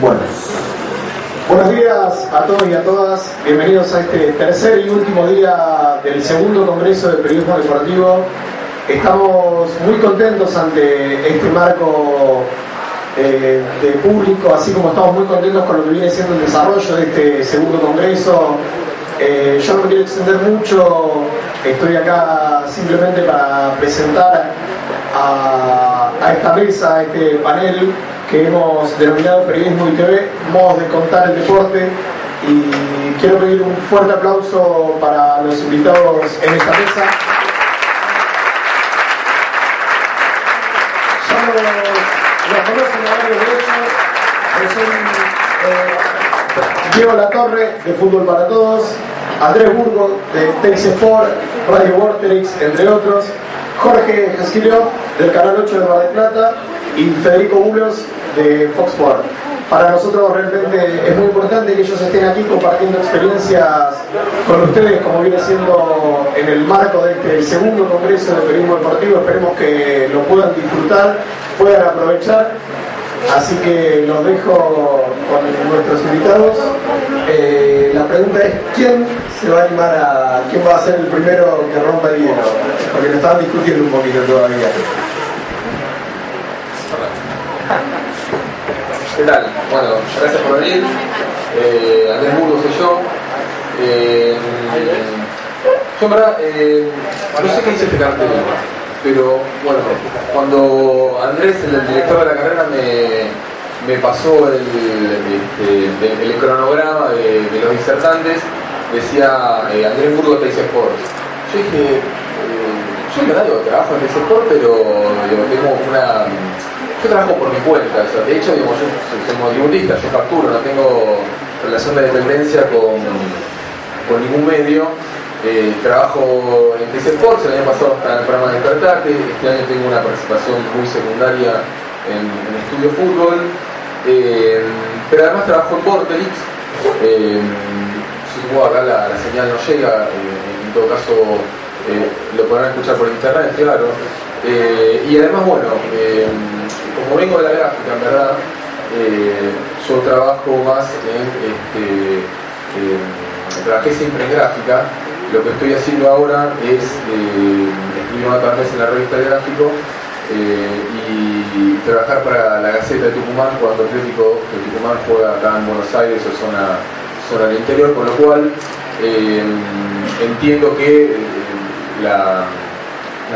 Bueno, buenos días a todos y a todas. Bienvenidos a este tercer y último día del segundo Congreso de Periodismo Deportivo. Estamos muy contentos ante este marco eh, de público, así como estamos muy contentos con lo que viene siendo el desarrollo de este segundo Congreso. Eh, yo no me quiero extender mucho, estoy acá simplemente para presentar a, a esta mesa, a este panel que hemos denominado Periodismo y TV, modos de contar el deporte. Y quiero pedir un fuerte aplauso para los invitados en esta mesa. Ya los, los conocen a varios de ellos, son eh, Diego Latorre, de Fútbol para Todos, Andrés Burgo, de Tex Sport, Radio Vorterix, entre otros, Jorge Jaskilio, del Canal 8 de Mar del Plata, y Federico Bulos, de Fox Sport. Para nosotros realmente es muy importante que ellos estén aquí compartiendo experiencias con ustedes, como viene siendo en el marco de este segundo Congreso de Periodismo Deportivo. Esperemos que lo puedan disfrutar, puedan aprovechar. Así que los dejo con nuestros invitados. Eh, la pregunta es, ¿quién se va a animar a... quién va a ser el primero que rompa el hielo? Porque lo estaban discutiendo un poquito todavía. ¿Qué tal? Bueno, gracias por venir. Eh, Andrés Burgos soy yo. Eh, yo en verdad, eh, no sé qué dice este cartel, pero bueno, cuando Andrés, el director de la carrera, me, me pasó el, este, el, cronograma de, los disertantes, decía eh, Andrés Burgos Teis Sports. Yo dije, eh, yo en verdad trabajo en Teis Sports, pero digo, tengo una yo trabajo por mi cuenta, de hecho, yo soy monotributista, yo facturo, no tengo relación de dependencia con, con ningún medio. Trabajo en TC Sports, el año pasado estaba en el programa de Despertate, este año tengo una participación muy secundaria en, en Estudio Fútbol, eh, pero además trabajo en Vorterix. Eh, supongo acá la, la, señal no llega, eh, en todo caso eh, lo podrán escuchar por internet, claro. Y además, bueno, como vengo de la gráfica, en verdad, yo trabajo más en, este, trabajé siempre en gráfica, lo que estoy haciendo ahora es eh, escribir una vez en la revista de gráfico y trabajar para la Gaceta de Tucumán cuando Atlético de Tucumán juega acá en Buenos Aires o zona, zona del interior, con lo cual entiendo que la,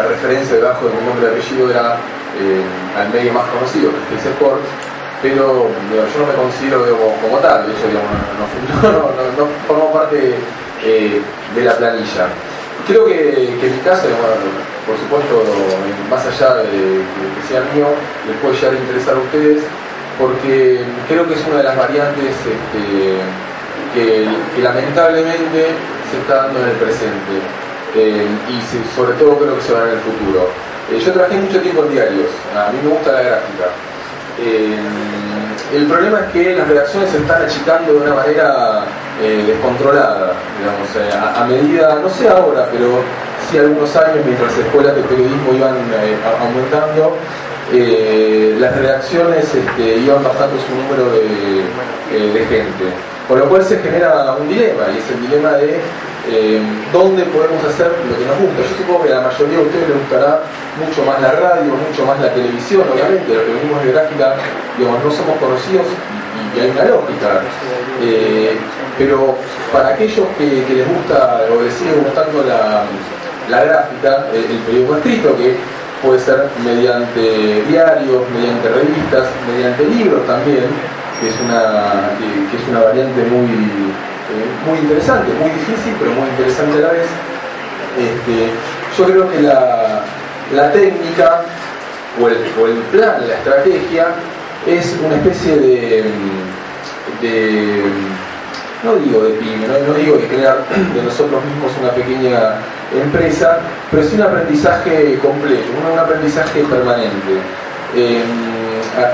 referencia debajo de mi nombre de apellido era eh, al medio más conocido, que es Sport, pero yo no me considero como tal, de hecho digamos, no, formo parte eh, de la planilla. Creo que, que mi caso, por supuesto, más allá de, que sea mío, les puede llegar a interesar a ustedes, porque creo que es una de las variantes este, que, lamentablemente se está dando en el presente eh, y sobre todo creo que se va en el futuro. Eh, yo trabajé mucho tiempo en diarios, a mí me gusta la gráfica. El problema es que las redacciones se están achicando de una manera eh, descontrolada, digamos, eh, a, medida, no sé ahora, pero sí algunos años, mientras las escuelas de periodismo iban eh, aumentando, las redacciones este, iban bajando su número de, gente. Con lo cual se genera un dilema, y es el dilema de dónde podemos hacer lo que nos gusta. Yo supongo que a la mayoría de ustedes les gustará mucho más la radio, mucho más la televisión, obviamente, los que venimos de gráfica, digamos, no somos conocidos y, y hay una lógica. Eh, pero para aquellos que, les gusta o les sigue gustando la, la gráfica, el, el periodismo escrito, que puede ser mediante diarios, mediante revistas, mediante libros también, que es una, que es una variante muy, eh, muy interesante, muy difícil, pero muy interesante a la vez. Este, yo creo que la, la técnica o el, o el, plan, la estrategia, es una especie de, de no digo de pyme, no, digo de crear de nosotros mismos una pequeña empresa, pero sí un aprendizaje completo, un, aprendizaje permanente. Eh,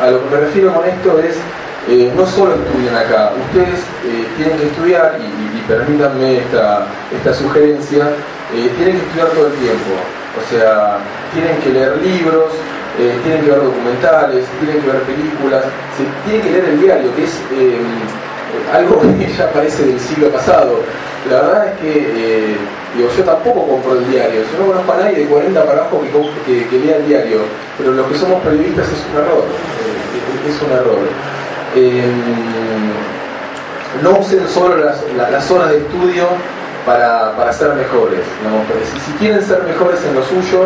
a, lo que me refiero con esto es eh, no solo estudian acá, ustedes eh, tienen que estudiar, y, permítanme esta, esta sugerencia, tienen que estudiar todo el tiempo. O sea, tienen que leer libros, tienen que ver documentales, tienen que ver películas, se tiene que leer el diario, que es algo que ya parece del siglo pasado. La verdad es que digo, yo tampoco compro el diario, yo no conozco a nadie de 40 para abajo que, que, lea el diario, pero los que somos periodistas es un error, es un error. no usen solo las, horas de estudio para, ser mejores. Si, quieren ser mejores en lo suyo,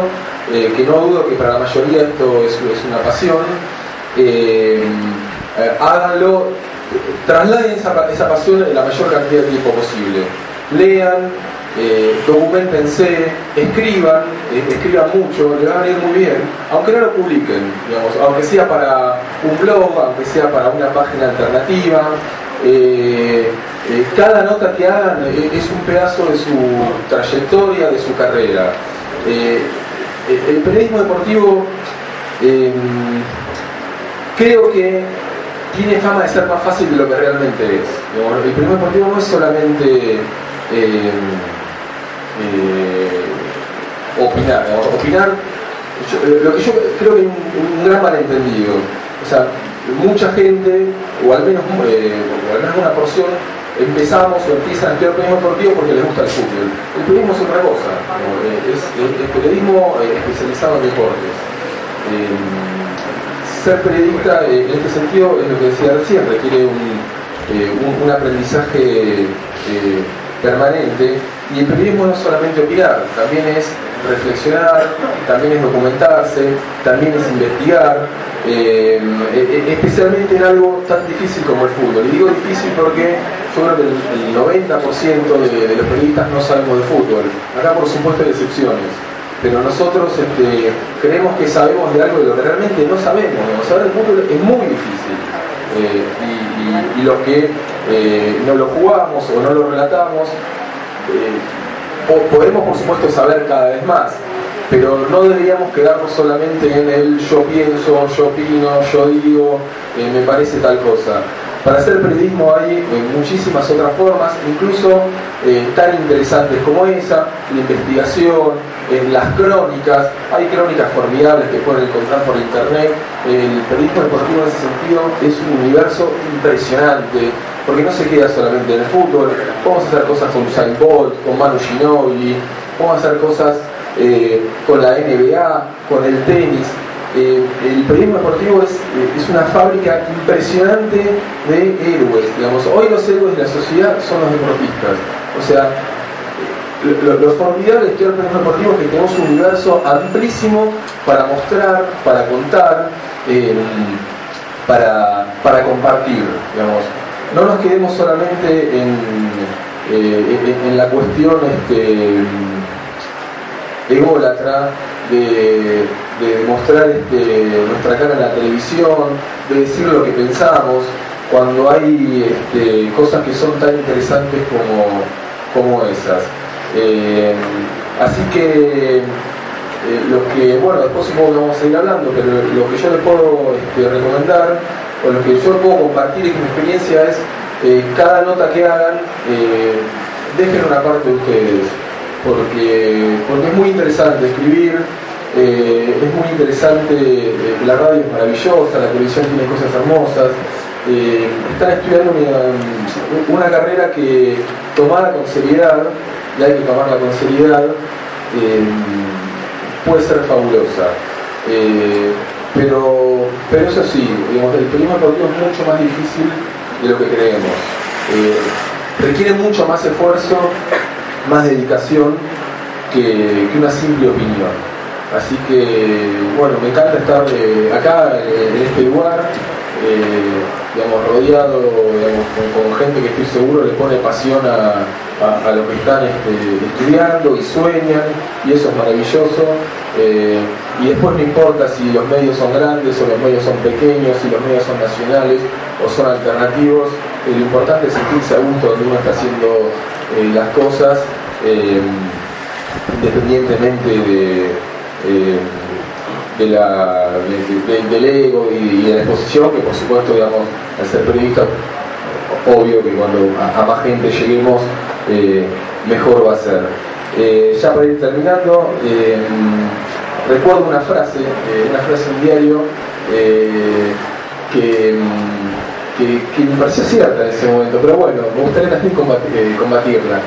eh, que no dudo que para la mayoría esto es, una pasión, eh, eh, háganlo, trasladen esa, esa, pasión la mayor cantidad de tiempo posible. Lean, documentense, escriban, escriban mucho, le van a ir muy bien, aunque no lo publiquen, digamos, aunque sea para un blog, aunque sea para una página alternativa. Eh, cada nota que hagan eh, es un pedazo de su trayectoria, de su carrera. Eh, el periodismo deportivo creo que tiene fama de ser más fácil de lo que realmente es. El periodismo deportivo no es solamente em, opinar. Opinar, lo que yo creo que hay un, gran malentendido. O sea, mucha gente, o al menos, una porción, empezamos o empiezan a estudiar periodismo deportivo porque les gusta el fútbol. El periodismo es otra cosa, es, el periodismo eh, especializado en deportes. Eh, ser periodista eh, en este sentido es lo que decía recién, requiere un, un aprendizaje permanente y el periodismo no es solamente opinar, también es reflexionar, también es documentarse, también es investigar, eh, eh, especialmente en algo tan difícil como el fútbol. Y digo difícil porque yo creo que el, 90% de, los periodistas no sabemos de fútbol. Acá por supuesto hay excepciones. Pero nosotros este, creemos que sabemos de algo de lo que realmente no sabemos. Saber el fútbol es muy difícil. Eh, y, los que no lo jugamos o no lo relatamos, podemos por supuesto saber cada vez más pero no deberíamos quedarnos solamente en el yo pienso, yo opino, yo digo, eh, me parece tal cosa. Para hacer periodismo hay eh, muchísimas otras formas, incluso eh, tan interesantes como esa, la investigación, las crónicas, hay crónicas formidables que pueden encontrar por internet. El periodismo deportivo en ese sentido es un universo impresionante, porque no se queda solamente en el fútbol, vamos a hacer cosas con Usain Bolt, con Manu Ginobili, vamos a hacer cosas eh, con la NBA, con el tenis. Eh, el periodismo deportivo es, eh, es, una fábrica impresionante de héroes. Digamos. Hoy los héroes de la sociedad son los deportistas. O sea, lo, formidable de el periodismo deportivo es que tenemos un universo amplísimo para mostrar, para contar, para, para compartir. Digamos. No nos quedemos solamente en, en, la cuestión este, ególatra de, de mostrar este, nuestra cara en la televisión, de decir lo que pensamos, cuando hay este, cosas que son tan interesantes como, como esas. Eh, así que eh, que, bueno, después supongo que vamos a ir hablando, pero lo que yo les puedo este, recomendar, o lo que yo puedo compartir en mi experiencia es, eh, cada nota que hagan, dejen una parte de ustedes porque, porque es muy interesante escribir, eh, es muy interesante, eh, la radio es maravillosa, la televisión tiene cosas hermosas. Eh, están estudiando una, carrera que tomada con seriedad, y hay que tomarla con seriedad, puede ser fabulosa. pero, pero eso sí, digamos, el periodismo deportivo es mucho más difícil de lo que creemos. requiere mucho más esfuerzo más dedicación que, una simple opinión. Así que, bueno, me encanta estar eh, acá, en este lugar, eh, digamos, rodeado con, gente que estoy seguro le pone pasión a, lo que están este, estudiando y sueñan, y eso es maravilloso. Eh, y después no importa si los medios son grandes o los medios son pequeños, si los medios son nacionales o son alternativos, lo importante es sentirse a gusto donde uno está haciendo eh, las cosas eh, independientemente de, eh, de la, del ego y, de la exposición, que por supuesto, digamos, al ser periodista, obvio que cuando a, más gente lleguemos, mejor va a ser. ya para ir terminando, recuerdo una frase, eh, una frase en diario eh, que, que, me pareció cierta en ese momento, pero bueno, me gustaría también combatirla.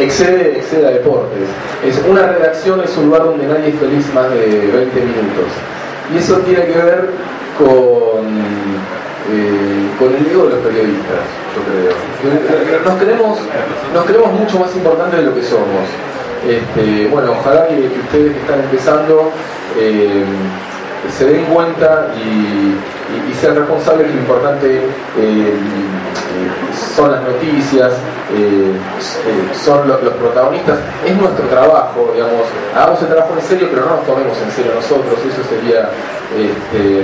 Excede, excede a deportes. Es, una redacción es un lugar donde nadie es feliz más de 20 minutos. Y eso tiene que ver con, con el ego de los periodistas, yo creo. Nos creemos, nos creemos mucho más importantes de lo que somos. Este, bueno, ojalá que, ustedes que están empezando eh, se den cuenta y, sean responsables que lo importante eh, son las noticias, eh, son los, protagonistas, es nuestro trabajo, digamos, hagamos el trabajo en serio, pero no nos tomemos en serio nosotros, eso sería este,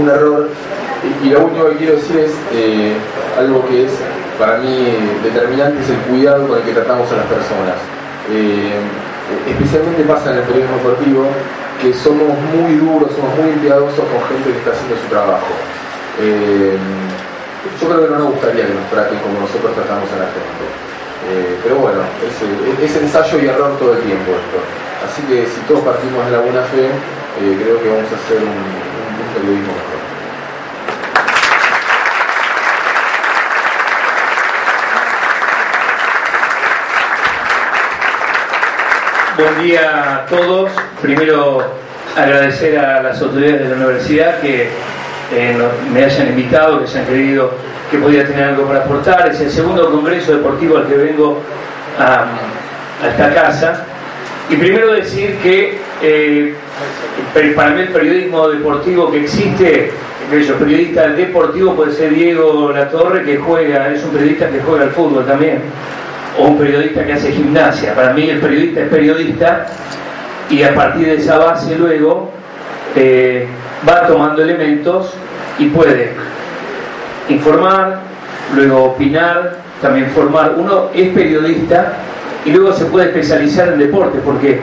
un error. Y, lo único que quiero decir es algo que es para mí determinante, es el cuidado con el que tratamos a las personas. Eh, especialmente pasa en el periodismo deportivo, que somos muy duros, somos muy impiadosos con gente que está haciendo su trabajo. Eh, yo creo que no nos gustaría que nos traten como nosotros tratamos a la gente. Eh, pero bueno, es, ensayo y error todo el tiempo esto. Así que si todos partimos de la buena fe, creo que vamos a hacer un, un periodismo mejor. Buen día a todos. Primero agradecer a las autoridades de la universidad que me hayan invitado, que se han querido que podía tener algo para aportar. Es el segundo congreso deportivo al que vengo a, esta casa. Y primero decir que eh, para mí el periodismo deportivo que existe, el periodista deportivo puede ser Diego Latorre, que juega, es un periodista que juega al fútbol también o un periodista que hace gimnasia. Para mí el periodista es periodista y a partir de esa base luego eh, va tomando elementos y puede informar, luego opinar, también formar. Uno es periodista y luego se puede especializar en deporte, porque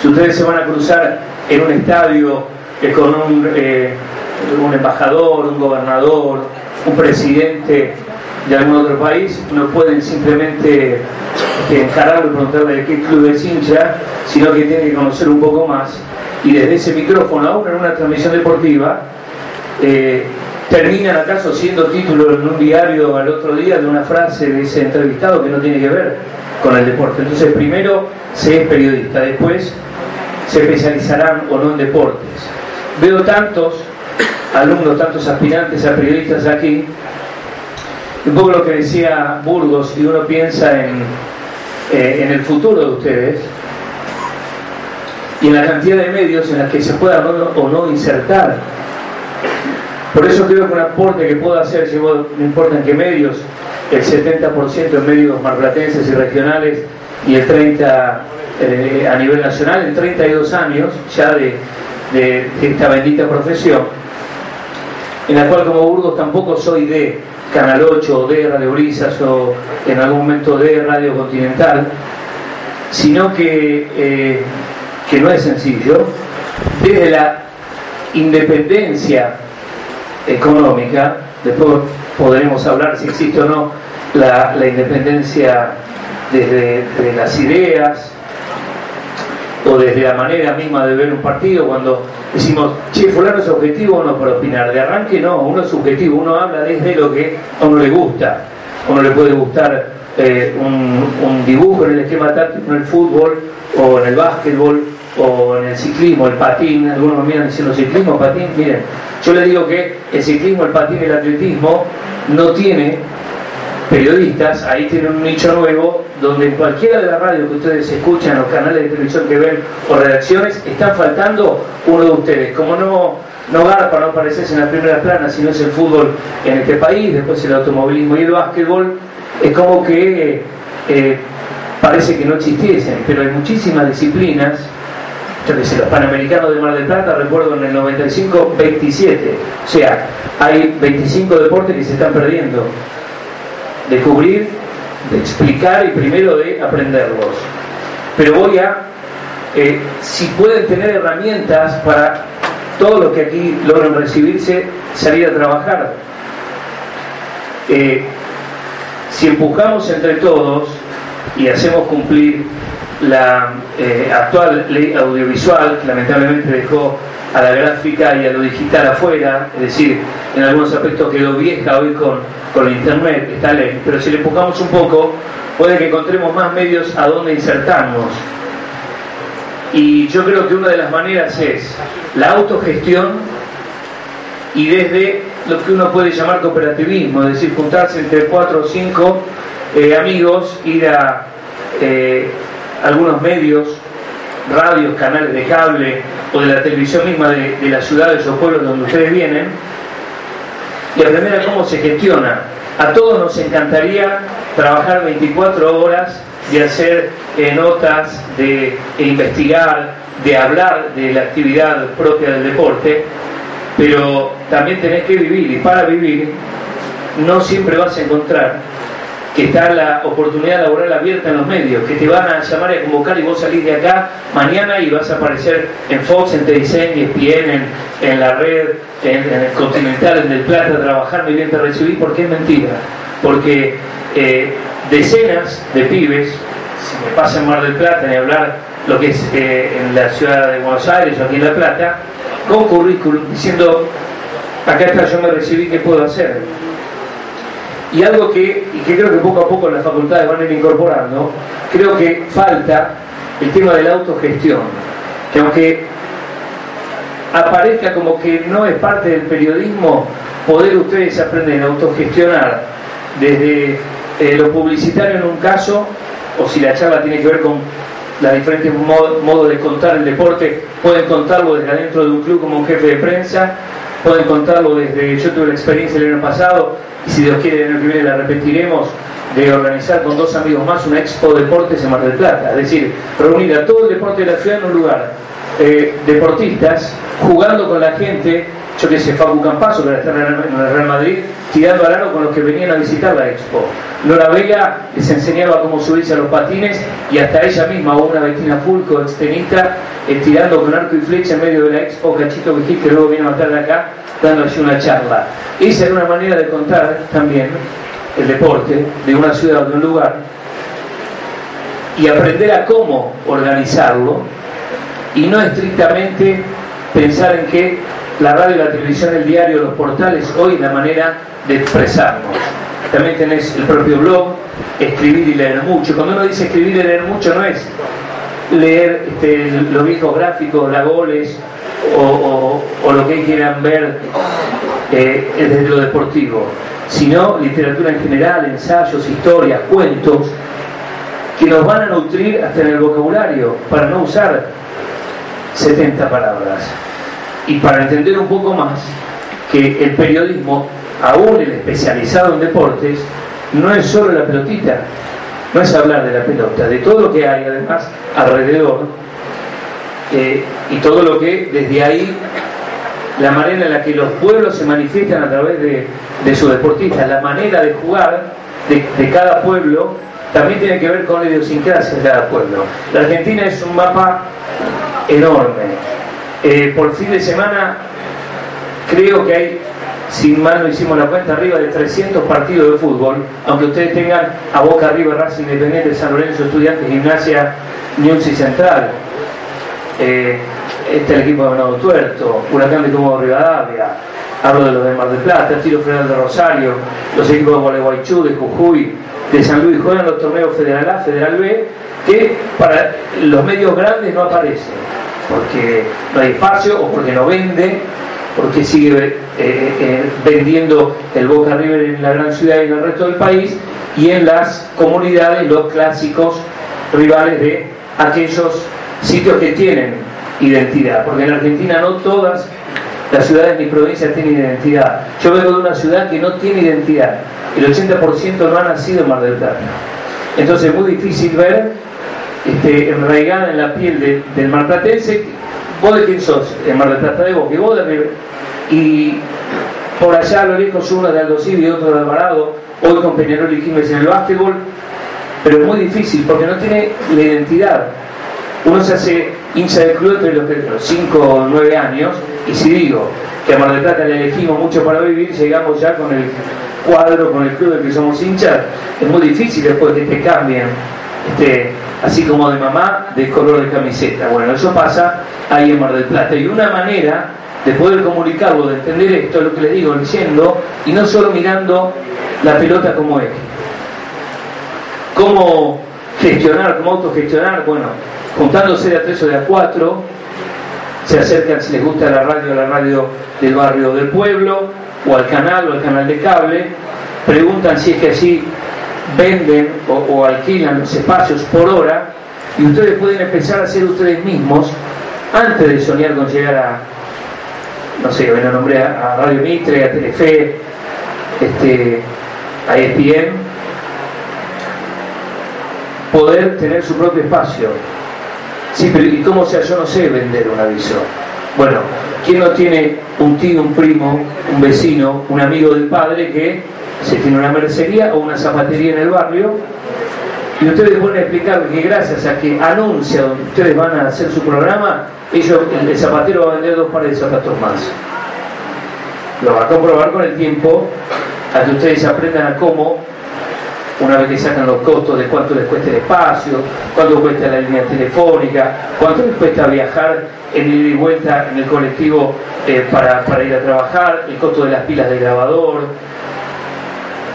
si ustedes se van a cruzar en un estadio eh, con un, eh, un embajador, un gobernador, un presidente de algún otro país, no pueden simplemente este, encararlo y preguntarle de qué club es hincha, sino que tienen que conocer un poco más. Y desde ese micrófono, aún en una transmisión deportiva, eh, terminan acaso siendo título en un diario al otro día de una frase de ese entrevistado que no tiene que ver con el deporte. Entonces, primero se es periodista, después se especializarán o no en deportes. Veo tantos alumnos, tantos aspirantes a periodistas aquí, un poco lo que decía Burgos, y uno piensa en, eh, en el futuro de ustedes y en la cantidad de medios en las que se pueda o no insertar. Por eso creo que un aporte que puedo hacer, si no importa en qué medios, el 70% en medios marplatenses y regionales y el 30% eh, a nivel nacional, en 32 años ya de, de esta bendita profesión, en la cual como Burgos tampoco soy de Canal 8 o de Radio Brisas o en algún momento de Radio Continental, sino que, eh, que no es sencillo, desde la independencia económica, después podremos hablar si existe o no la, independencia desde las ideas, o desde la manera misma de ver un partido, cuando decimos, che, fulano es objetivo o no para opinar. De arranque no, uno es subjetivo, uno habla desde lo que a uno le gusta. A uno le puede gustar eh, un, dibujo en el esquema táctico en el fútbol, o en el básquetbol, o en el ciclismo, el patín. Algunos miran diciendo ciclismo, patín. Miren, yo le digo que el ciclismo, el patín y el atletismo no tiene periodistas, ahí tienen un nicho nuevo donde en cualquiera de las radios que ustedes escuchan, los canales de televisión que ven o redacciones, están faltando uno de ustedes. Como no, no garpa, no aparecerse en la primera plana, sino es el fútbol en este país, después el automovilismo y el básquetbol, es como que eh, parece que no existiesen, pero hay muchísimas disciplinas los Panamericanos de Mar del Plata, recuerdo en el 95, 27. O sea, hay 25 deportes que se están perdiendo de cubrir, de explicar y primero de aprenderlos. Pero voy a, eh, si pueden tener herramientas para todos los que aquí logran recibirse, salir a trabajar. Eh, si empujamos entre todos y hacemos cumplir la eh, actual ley audiovisual, que lamentablemente dejó a la gráfica y a lo digital afuera, es decir, en algunos aspectos quedó vieja hoy con, con Internet, esta ley, pero si le empujamos un poco, puede que encontremos más medios a donde insertarnos. Y yo creo que una de las maneras es la autogestión y desde lo que uno puede llamar cooperativismo, es decir, juntarse entre cuatro o cinco eh, amigos, ir a eh, algunos medios, radios, canales de cable o de la televisión misma de, de las ciudades o pueblos donde ustedes vienen y aprender a cómo se gestiona. A todos nos encantaría trabajar 24 horas de hacer eh, notas, de investigar, de hablar de la actividad propia del deporte, pero también tenés que vivir y para vivir no siempre vas a encontrar que está la oportunidad laboral abierta en los medios, que te van a llamar y a convocar y vos salís de acá mañana y vas a aparecer en Fox, en TDC, en ESPN, en, la red, en, el Continental, en El Plata, trabajar, muy bien te recibí, porque es mentira. Porque eh, decenas de pibes, si me pasa Mar del Plata, ni hablar lo que es eh, en la ciudad de Buenos Aires o aquí en La Plata, con currículum diciendo, acá está, yo me recibí, ¿qué puedo hacer? Y algo que, y que creo que poco a poco las facultades van a ir incorporando, creo que falta el tema de la autogestión, que aunque aparezca como que no es parte del periodismo, poder ustedes aprender a autogestionar desde eh, lo publicitario en un caso, o si la charla tiene que ver con los diferentes modos modo de contar el deporte, pueden contarlo desde adentro de un club como un jefe de prensa, pueden contarlo desde, yo tuve la experiencia el año pasado, y si Dios quiere el año la repetiremos, de organizar con dos amigos más una expo deportes en Mar del Plata, es decir, reunir a todo el deporte de la ciudad en un lugar, eh, deportistas jugando con la gente, yo que sé, Facu Campazo, que está en el Real Madrid, tirando al aro con los que venían a visitar la expo. Nora Vega les enseñaba cómo subirse a los patines y hasta ella misma, o una Bettina Fulco, extenista, eh, tirando con arco y flecha en medio de la expo, Cachito Vigil, que luego vino a estar de acá, dando así una charla. Esa era una manera de contar también el deporte de una ciudad o de un lugar y aprender a cómo organizarlo y no estrictamente pensar en que la radio, la televisión, el diario, los portales hoy la manera de expresarnos. También tenés el propio blog, escribir y leer mucho. Cuando uno dice escribir y leer mucho no es leer este, los viejos gráficos, la goles o, o, o, lo que quieran ver eh, desde lo deportivo, sino literatura en general, ensayos, historias, cuentos, que nos van a nutrir hasta en el vocabulario, para no usar 70 palabras. Y para entender un poco más que el periodismo, aún el especializado en deportes, no es solo la pelotita, no es hablar de la pelota, de todo lo que hay además alrededor eh, y todo lo que desde ahí, la manera en la que los pueblos se manifiestan a través de, de sus deportistas, la manera de jugar de, de cada pueblo también tiene que ver con la idiosincrasia de cada pueblo. La Argentina es un mapa enorme. Eh, por fin de semana creo que hay, sin mal no hicimos la cuenta, arriba de 300 partidos de fútbol, aunque ustedes tengan a Boca River, Racing Independiente, San Lorenzo, Estudiantes, Gimnasia, News y Central. Eh, este el equipo de Venado Tuerto, Huracán de Como Rivadavia, hablo de los de Mar del Plata, Tiro Federal de Rosario, los equipos de Gualeguaychú, de Jujuy, de San Luis. Juegan los torneos Federal A, Federal B, que para los medios grandes no aparecen, porque no hay espacio o porque no vende, porque sigue eh, eh, vendiendo el Boca River en la gran ciudad y en el resto del país, y en las comunidades los clásicos rivales de aquellos sitios que tienen identidad, porque en Argentina no todas las ciudades ni provincias tienen identidad. Yo vengo de una ciudad que no tiene identidad, el 80% no ha nacido en Mar del Plata. Entonces es muy difícil ver este, enraigada en la piel de, del marplatense, vos de quién sos, en Mar del Plata de vos, que vos de River. Y por allá a lo lejos uno de Aldo y otro de Alvarado, hoy con Peñarol y Jiménez en el básquetbol, pero es muy difícil porque no tiene la identidad. Uno se hace hincha del club entre los 5 o 9 años, y si digo que a Mar del Plata le elegimos mucho para vivir, llegamos ya con el cuadro, con el club del que somos hinchas, es muy difícil después que te cambien este, así como de mamá, de color de camiseta. Bueno, eso pasa ahí en Mar del Plata. Y una manera de poder comunicarlo, de entender esto, es lo que les digo, leyendo y no solo mirando la pelota como es. ¿Cómo gestionar, cómo autogestionar? Bueno, juntándose de a tres o de a cuatro, se acercan si les gusta la radio, a la radio del barrio del pueblo, o al canal o al canal de cable, preguntan si es que allí venden o, alquilan los espacios por hora y ustedes pueden empezar a hacer ustedes mismos antes de soñar con llegar a, no sé, bueno, nombré a, Radio Mitre, a Telefe, este, a ESPN, poder tener su propio espacio. Sí, pero ¿y cómo sea? Yo no sé vender un aviso. Bueno, ¿quién no tiene un tío, un primo, un vecino, un amigo del padre que se tiene una mercería o una zapatería en el barrio? Y ustedes pueden explicar que gracias a que anuncia donde ustedes van a hacer su programa, ellos, el, zapatero va a vender dos pares de zapatos más. Lo va a comprobar con el tiempo a que ustedes aprendan a cómo una vez que sacan los costos de cuánto les cuesta el espacio, cuánto cuesta la línea telefónica, cuánto les cuesta viajar en ida y vuelta en el colectivo eh, para, para, ir a trabajar, el costo de las pilas de grabador.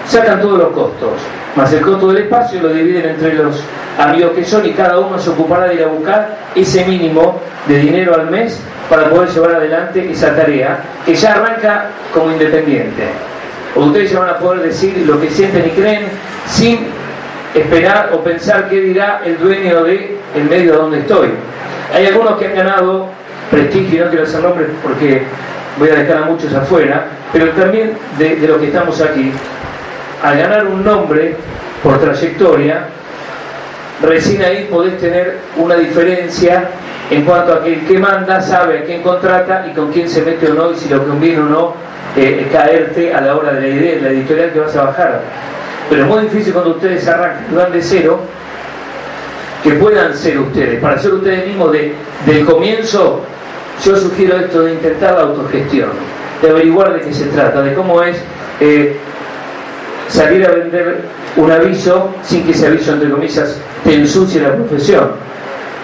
Sacan todos los costos, más el costo del espacio lo dividen entre los amigos que son y cada uno se ocupará de ir a buscar ese mínimo de dinero al mes para poder llevar adelante esa tarea que ya arranca como independiente. Ustedes ya van a poder decir lo que sienten y creen sin esperar o pensar qué dirá el dueño de el medio donde estoy. Hay algunos que han ganado prestigio, no quiero hacer nombres porque voy a dejar a muchos afuera, pero también de los que estamos aquí, al ganar un nombre por trayectoria, recién ahí podés tener una diferencia en cuanto a que el que manda sabe a quién contrata y con quién se mete o no y si lo conviene o no eh, caerte a la hora de la idea, la editorial que vas a bajar. Pero es muy difícil cuando ustedes arrancan, van de cero, que puedan ser ustedes. Para ser ustedes mismos de, del comienzo, yo sugiero esto de intentar la autogestión, de averiguar de qué se trata, de cómo es eh, salir a vender un aviso sin que ese aviso, entre comillas, te ensucie la profesión.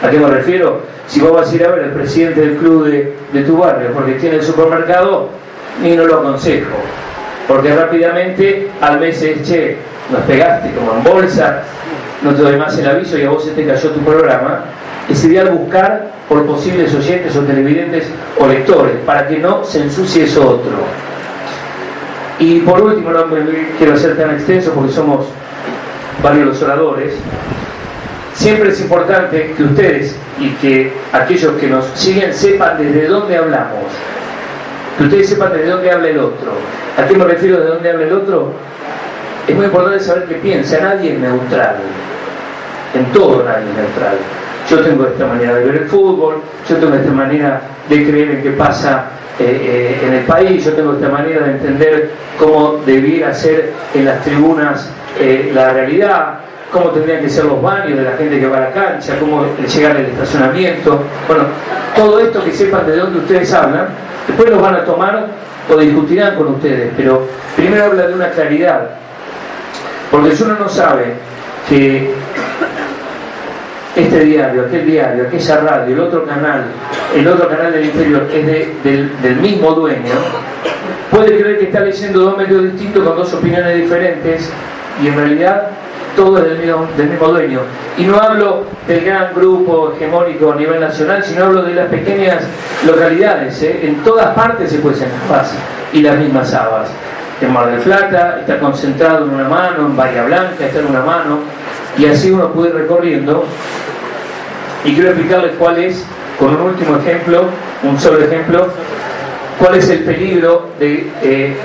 ¿A qué me refiero? Si vos vas a ir a ver al presidente del club de, de tu barrio porque tiene el supermercado, ni no lo aconsejo, porque rápidamente al mes es, che, nos pegaste como en bolsa, no te doy más el aviso y a vos se te cayó tu programa, y sería buscar por posibles oyentes o televidentes o lectores, para que no se ensucie eso otro. Y por último, no quiero ser tan extenso porque somos varios los oradores, siempre es importante que ustedes y que aquellos que nos siguen sepan desde dónde hablamos que ustedes sepan de dónde habla el otro. ¿A qué me refiero de dónde habla el otro? Es muy importante saber qué piensa. Nadie es neutral. En todo nadie es neutral. Yo tengo esta manera de ver el fútbol, yo tengo esta manera de creer en qué pasa eh, eh, en el país, yo tengo esta manera de entender cómo debiera ser en las tribunas eh, la realidad, cómo tendrían que ser los baños de la gente que va a la cancha, cómo llegar al estacionamiento. Bueno, todo esto que sepan de dónde ustedes hablan, Después los van a tomar o discutirán con ustedes, pero primero habla de una claridad. Porque si uno no sabe que este diario, aquel diario, aquella radio, el otro canal, el otro canal del interior es del, del mismo dueño, puede creer que está leyendo dos medios distintos con dos opiniones diferentes y en realidad todo es del mismo, del mismo dueño. Y no hablo del gran grupo hegemónico a nivel nacional, sino hablo de las pequeñas localidades. ¿eh? En todas partes se puede la paz y las mismas habas. En Mar del Plata está concentrado en una mano, en Bahía Blanca está en una mano, y así uno puede ir recorriendo. Y quiero explicarles cuál es, con un último ejemplo, un solo ejemplo, cuál es el peligro de eh,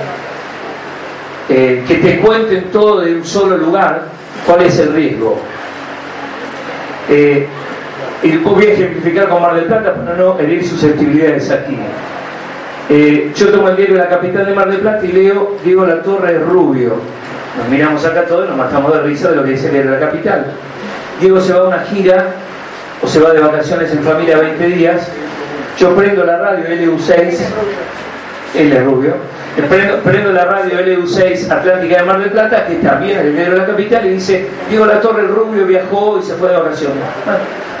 eh, que te cuenten todo de un solo lugar ¿Cuál es el riesgo? Eh, y voy a ejemplificar con Mar del Plata para no herir susceptibilidades aquí. Eh, yo tomo el diario La Capital de Mar del Plata y leo Diego La Torre Rubio. Nos miramos acá todos, nos matamos de risa de lo que dice el diario La Capital. Diego se va a una gira o se va de vacaciones en familia 20 días. Yo prendo la radio LU6, él es rubio, Prendo, la radio LU6 Atlántica de Mar del Plata, que también es el medio de la capital, y dice, Diego La Torre, el rubio viajó y se fue de vacaciones.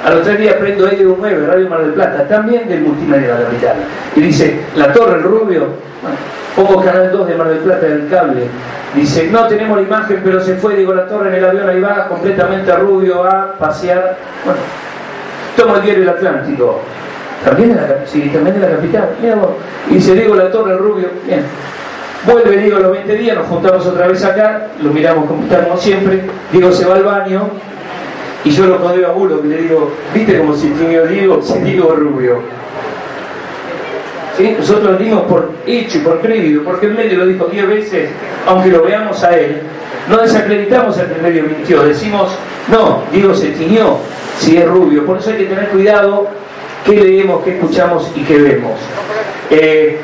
a los tres días prendo LU9, Radio Mar del Plata, también del multimedia de la capital. Y dice, La Torre, el rubio, pongo Canal 2 de Mar del Plata del cable. Dice, no tenemos la imagen, pero se fue Diego La Torre en el avión, ahí va, completamente rubio, a pasear. Bueno, toma el diario El Atlántico. También de la, sí, también de la capital. Y dice Diego La Torre, rubio. Bien. Vuelve Diego los 20 días, nos juntamos otra vez acá, lo miramos como estamos siempre. Diego se va al baño y yo lo codeo a Bulo, que le digo, ¿viste cómo se tiñó Diego? Se Diego rubio. ¿Sí? Nosotros dimos por hecho y por crédito, porque el medio lo dijo 10 veces, aunque lo veamos a él. No desacreditamos el que el medio mintió, decimos, no, Diego se tiñó si es rubio. Por eso hay que tener cuidado qué leemos, qué escuchamos y qué vemos. Eh,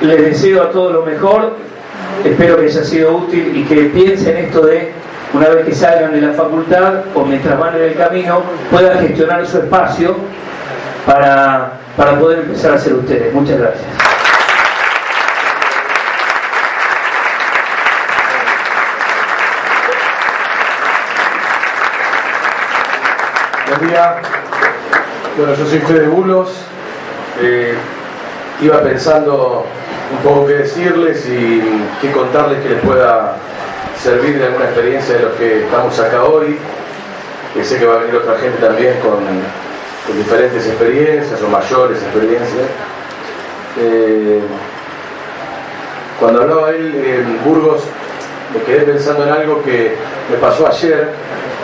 les deseo a todos lo mejor, espero que haya sido útil y que piensen esto de, una vez que salgan de la facultad o mientras van en el camino, puedan gestionar su espacio para, para poder empezar a ser ustedes. Muchas gracias. Buen día. Bueno, yo soy Fede Bulos. Eh, iba pensando un poco qué decirles y qué contarles que les pueda servir de alguna experiencia de los que estamos acá hoy. Que sé que va a venir otra gente también con, diferentes experiencias o mayores experiencias. Eh, cuando hablaba él en Burgos, me quedé pensando en algo que me pasó ayer,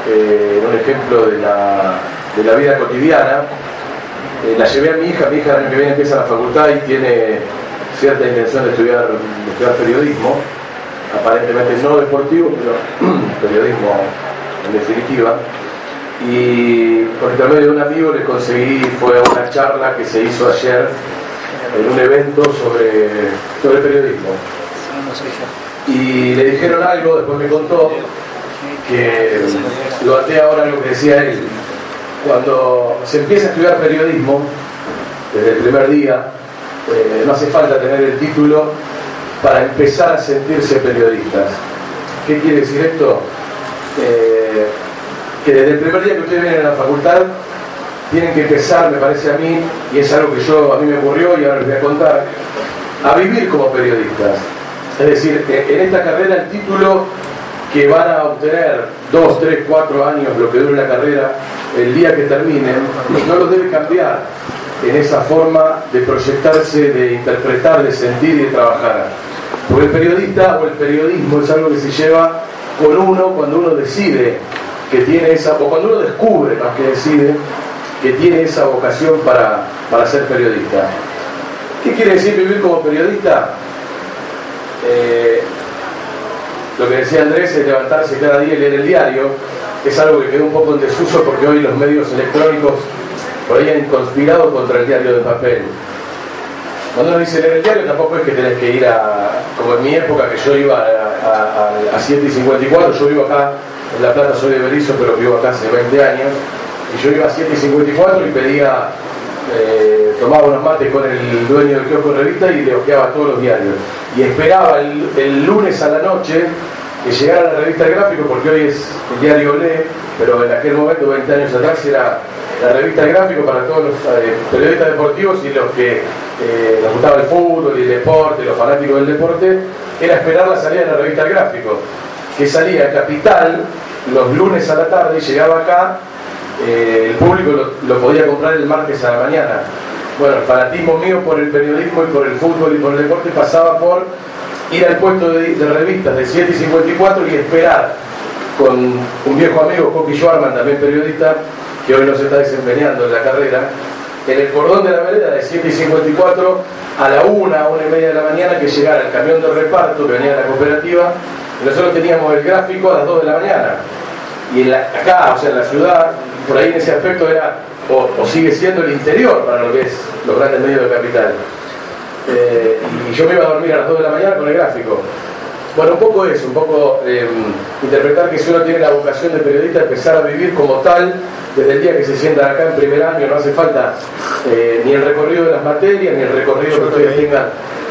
eh, en un ejemplo de la de la vida cotidiana. Eh, la llevé a mi hija, mi hija que viene empieza la facultad y tiene cierta intención de estudiar, estudiar periodismo, aparentemente no deportivo, pero periodismo en definitiva. Y por intermedio de un amigo le conseguí, fue una charla que se hizo ayer en un evento sobre, sobre periodismo. Y le dijeron algo, después me contó, que lo até ahora lo que decía él, cuando se empieza a estudiar periodismo, desde el primer día, eh, no hace falta tener el título para empezar a sentirse periodistas. ¿Qué quiere decir esto? Eh, que desde el primer día que ustedes vienen a la facultad, tienen que empezar, me parece a mí, y es algo que yo a mí me ocurrió y ahora les voy a contar, a vivir como periodistas. Es decir, en esta carrera el título que van a obtener dos, tres, cuatro años, lo que dure la carrera, el día que terminen, no lo debe cambiar en esa forma de proyectarse, de interpretar, de sentir y de trabajar. Porque el periodista o el periodismo es algo que se lleva con uno cuando uno decide que tiene esa, o cuando uno descubre más que decide, que tiene esa vocación para, para ser periodista. ¿Qué quiere decir vivir como periodista? Eh, lo que decía Andrés es levantarse cada día y leer el diario, es algo que quedó un poco en desuso porque hoy los medios electrónicos por ahí han conspirado contra el diario de papel. Cuando uno dice leer el diario tampoco es que tenés que ir a, como en mi época que yo iba a, 7 y 54, yo vivo acá, en La Plata soy de Berizo, pero vivo acá hace 20 años, y yo iba a 7 y 54 y pedía, eh, tomaba unos mates con el dueño del kiosco de revista y le ojeaba todos los diarios. Y esperaba el lunes a la noche que llegara la revista gráfico, porque hoy es el diario Olé, pero en aquel momento, 20 años atrás, era la revista gráfico para todos los eh, periodistas deportivos y los que eh, gustaba el fútbol y el deporte, los fanáticos del deporte, era esperar la salida de la revista gráfico, que salía a Capital los lunes a la tarde y llegaba acá, eh, el público lo, podía comprar el martes a la mañana. Bueno, el fanatismo mío por el periodismo y por el fútbol y por el deporte pasaba por ir al puesto de, revistas de 7 y 54 y esperar con un viejo amigo, Coqui Schwarman, también periodista, que hoy nos está desempeñando en la carrera, en el cordón de la vereda de 7 y 54 a la 1, una y media de la mañana que llegara el camión de reparto que venía de la cooperativa, nosotros teníamos el gráfico a las 2 de la mañana. Y en la, acá, o sea, en la ciudad, por ahí en ese aspecto era, o, o sigue siendo el interior para lo que es los grandes medios de capital. Eh, y yo me iba a dormir a las 2 de la mañana con el gráfico. Bueno, un poco eso, un poco em, interpretar que si uno tiene la vocación de periodista, empezar a vivir como tal, desde el día que se sientan acá en primer año, no hace falta eh, ni el recorrido de las materias, ni el recorrido que ustedes tengan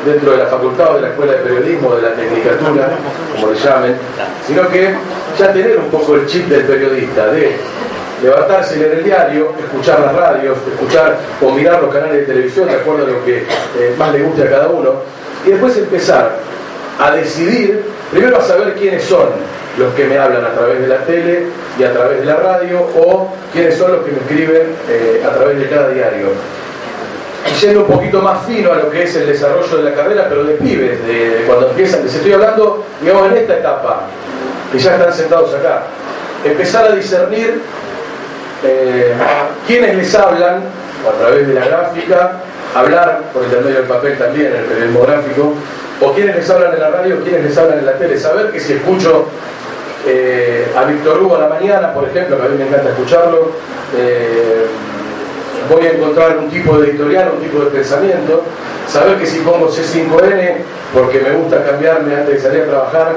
dentro de la facultad o de la escuela de periodismo, de la tecnicatura, como le llamen, sino que ya tener un poco el chip del periodista, de levantarse, leer el diario, escuchar las radios, escuchar o mirar los canales de televisión de acuerdo a lo que eh, más le guste a cada uno, y después empezar a decidir, primero a saber quiénes son los que me hablan a través de la tele y a través de la radio, o quiénes son los que me escriben eh, a través de cada diario. Y yendo un poquito más fino a lo que es el desarrollo de la carrera, pero de pibes, de, cuando empiezan, les estoy hablando, digamos, en esta etapa, que ya están sentados acá, empezar a discernir eh, quiénes les hablan, a través de la gráfica, hablar por intermedio del papel también, el periodismo gráfico, o quiénes les hablan en la radio, quiénes les hablan en la tele, saber que si escucho eh, a Víctor Hugo a la mañana, por ejemplo, que a mí me encanta escucharlo, eh, voy a encontrar un tipo de editorial, un tipo de pensamiento, saber que si pongo C5N, porque me gusta cambiarme antes de salir a trabajar,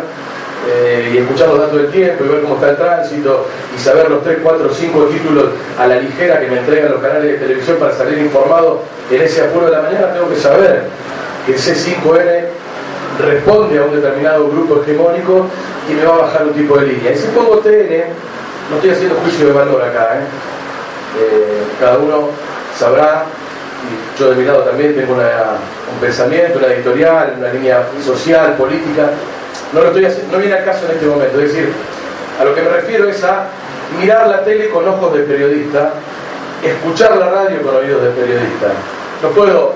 eh, y escuchar los datos del tiempo y ver cómo está el tránsito y saber los 3, 4, 5 títulos a la ligera que me entregan los canales de televisión para salir informado en ese apuro de la mañana, tengo que saber que el C5N responde a un determinado grupo hegemónico y me va a bajar un tipo de línea. Y si pongo TN, no estoy haciendo juicio de valor acá, ¿eh? Eh, cada uno sabrá, y yo de mi lado también tengo un pensamiento, una editorial, una línea social, política, no, lo estoy haciendo, no viene al caso en este momento. Es decir, a lo que me refiero es a mirar la tele con ojos de periodista, escuchar la radio con oídos de periodista. No puedo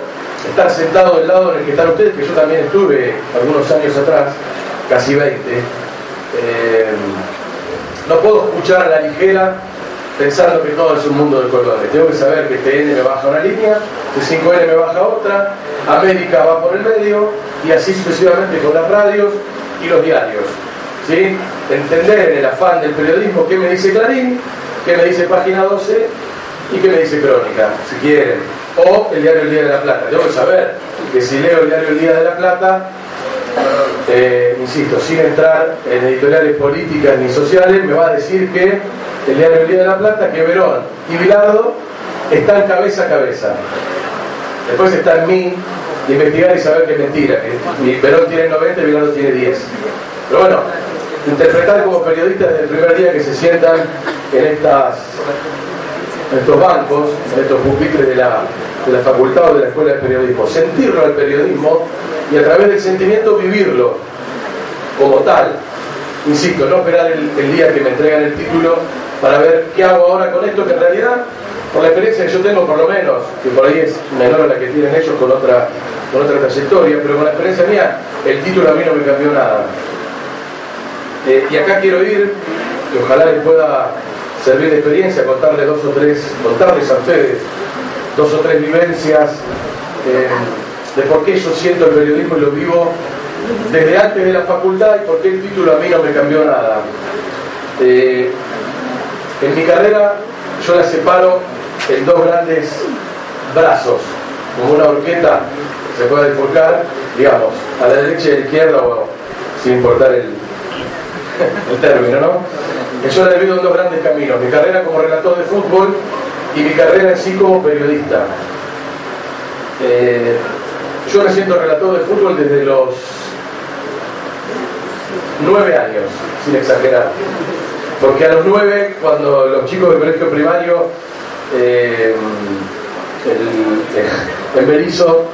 estar sentado del lado en el que están ustedes, que yo también estuve algunos años atrás, casi 20. Eh, no puedo escuchar a la ligera pensando que todo es un mundo de colores. Tengo que saber que TN me baja una línea, que 5N me baja otra, América va por el medio, y así sucesivamente con las radios, y los diarios. ¿sí? Entender en el afán del periodismo qué me dice Clarín, qué me dice Página 12 y qué me dice Crónica, si quieren. O el diario El Día de la Plata. Tengo que saber que si leo el diario El Día de la Plata, eh, insisto, sin entrar en editoriales políticas ni sociales, me va a decir que el diario El Día de la Plata, que Verón y Bilardo están cabeza a cabeza. Después está en mí investigar y saber que es mentira, que Perón tiene 90 y Bilardo tiene 10. Pero bueno, interpretar como periodistas desde el primer día que se sientan en, estos bancos, en estos pupitres de la, de la facultad o de la escuela de periodismo, sentirlo al periodismo y a través del sentimiento vivirlo como tal. Insisto, no esperar el día que me entregan el título para ver qué hago ahora con esto, que en realidad por la experiencia que yo tengo por lo menos, que por ahí es menor a la que tienen ellos con otra, con otra trayectoria, pero con la experiencia mía, el título a mí no me cambió nada. Eh, y acá quiero ir, que ojalá les pueda servir de experiencia, contarles dos o tres, contarles a ustedes dos o tres vivencias eh, de por qué yo siento el periodismo y lo vivo desde antes de la facultad y por qué el título a mí no me cambió nada. Eh, en mi carrera yo la separo en dos grandes brazos, como una horqueta se puede enfocar, digamos, a la derecha y a la izquierda, o sin importar el, el término, ¿no? Yo la divido en dos grandes caminos, mi carrera como relator de fútbol y mi carrera en sí como periodista. Eh, yo me relator de fútbol desde los nueve años, sin exagerar. Porque a los nueve, cuando los chicos del colegio primario eh, el, Berizo,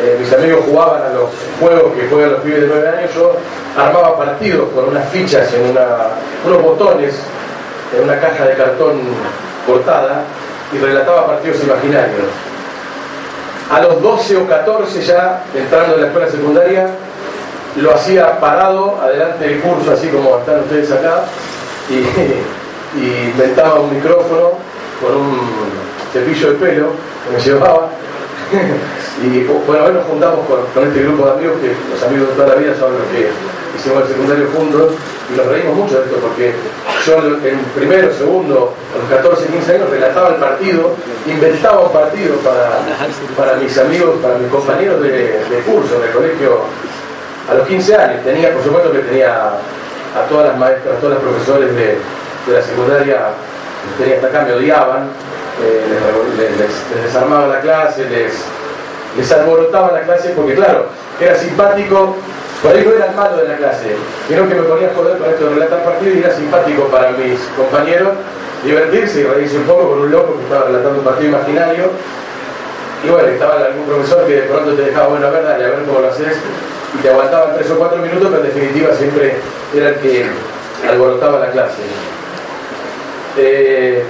eh, mis amigos jugaban a los juegos que juegan los pibes de 9 años, yo armaba partidos con unas fichas en unos botones en una caja de cartón cortada y relataba partidos imaginarios. A los 12 o 14 ya, entrando en la escuela secundaria, lo hacía parado, adelante del curso, así como están ustedes acá, y, inventaba un micrófono con un cepillo de pelo que me llevaba. y bueno, hoy nos juntamos con, este grupo de amigos que los amigos de toda la vida son los que hicimos el secundario juntos y nos reímos mucho de esto porque yo en primero, segundo, a los 14, 15 años relataba el partido, inventaba un partido para, para mis amigos, para mis compañeros de, curso, de colegio, a los 15 años. Tenía, por supuesto que tenía a todas las maestras, a todos los profesores de, de la secundaria tenía hasta acá, me odiaban, eh, les, desarmaba la clase, les, les alborotaba la clase porque claro, era simpático, por ahí no era el malo de la clase, sino que me ponía a joder con esto de relatar partidos y era simpático para mis compañeros divertirse y reírse un poco con un loco que estaba relatando un partido imaginario. Y bueno, estaba algún profesor que de pronto te dejaba, bueno, a ver, dale, a ver cómo lo haces, y te aguantaban tres o cuatro minutos, pero en definitiva siempre era el que alborotaba la clase. Eh,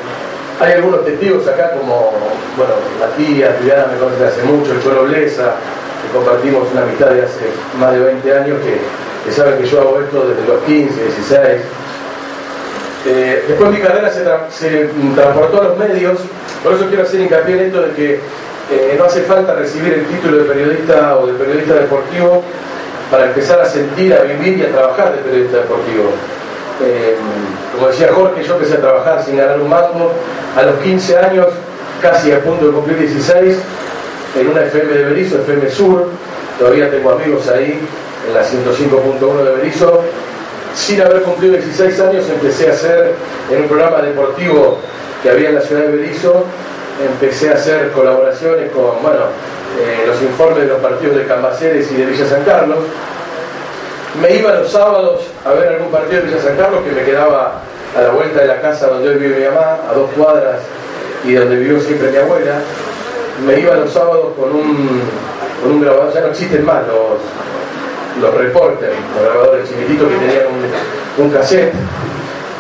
hay algunos testigos acá como, bueno, Matías, Triana me conoce hace mucho, el Cholo Blesa, que compartimos una amistad de hace más de 20 años, que, saben que yo hago esto desde los 15, 16. Eh, después mi carrera se, transportó a los medios, por eso quiero hacer hincapié en esto de que no hace falta recibir el título de periodista o de periodista deportivo para empezar a sentir, a vivir y a trabajar de periodista deportivo. Eh, como decía Jorge, yo empecé a trabajar sin ganar un mango a los 15 años, casi a punto de cumplir 16, en una FM de Berizo, FM Sur, todavía tengo amigos ahí, en la 105.1 de Berizo. Sin haber cumplido 16 años empecé a hacer en un programa deportivo que había en la ciudad de Berizo, empecé a hacer colaboraciones con, bueno, eh, los informes de los partidos de Cambaceres y de Villa San Carlos, me iba los sábados a ver algún partido de Villa San Carlos que me quedaba a la vuelta de la casa donde hoy vive mi mamá, a dos cuadras y donde vivió siempre mi abuela. Me iba los sábados con un, con un grabador, ya no existen más los, los reporters, los grabadores chiquititos que tenían un, un cassette.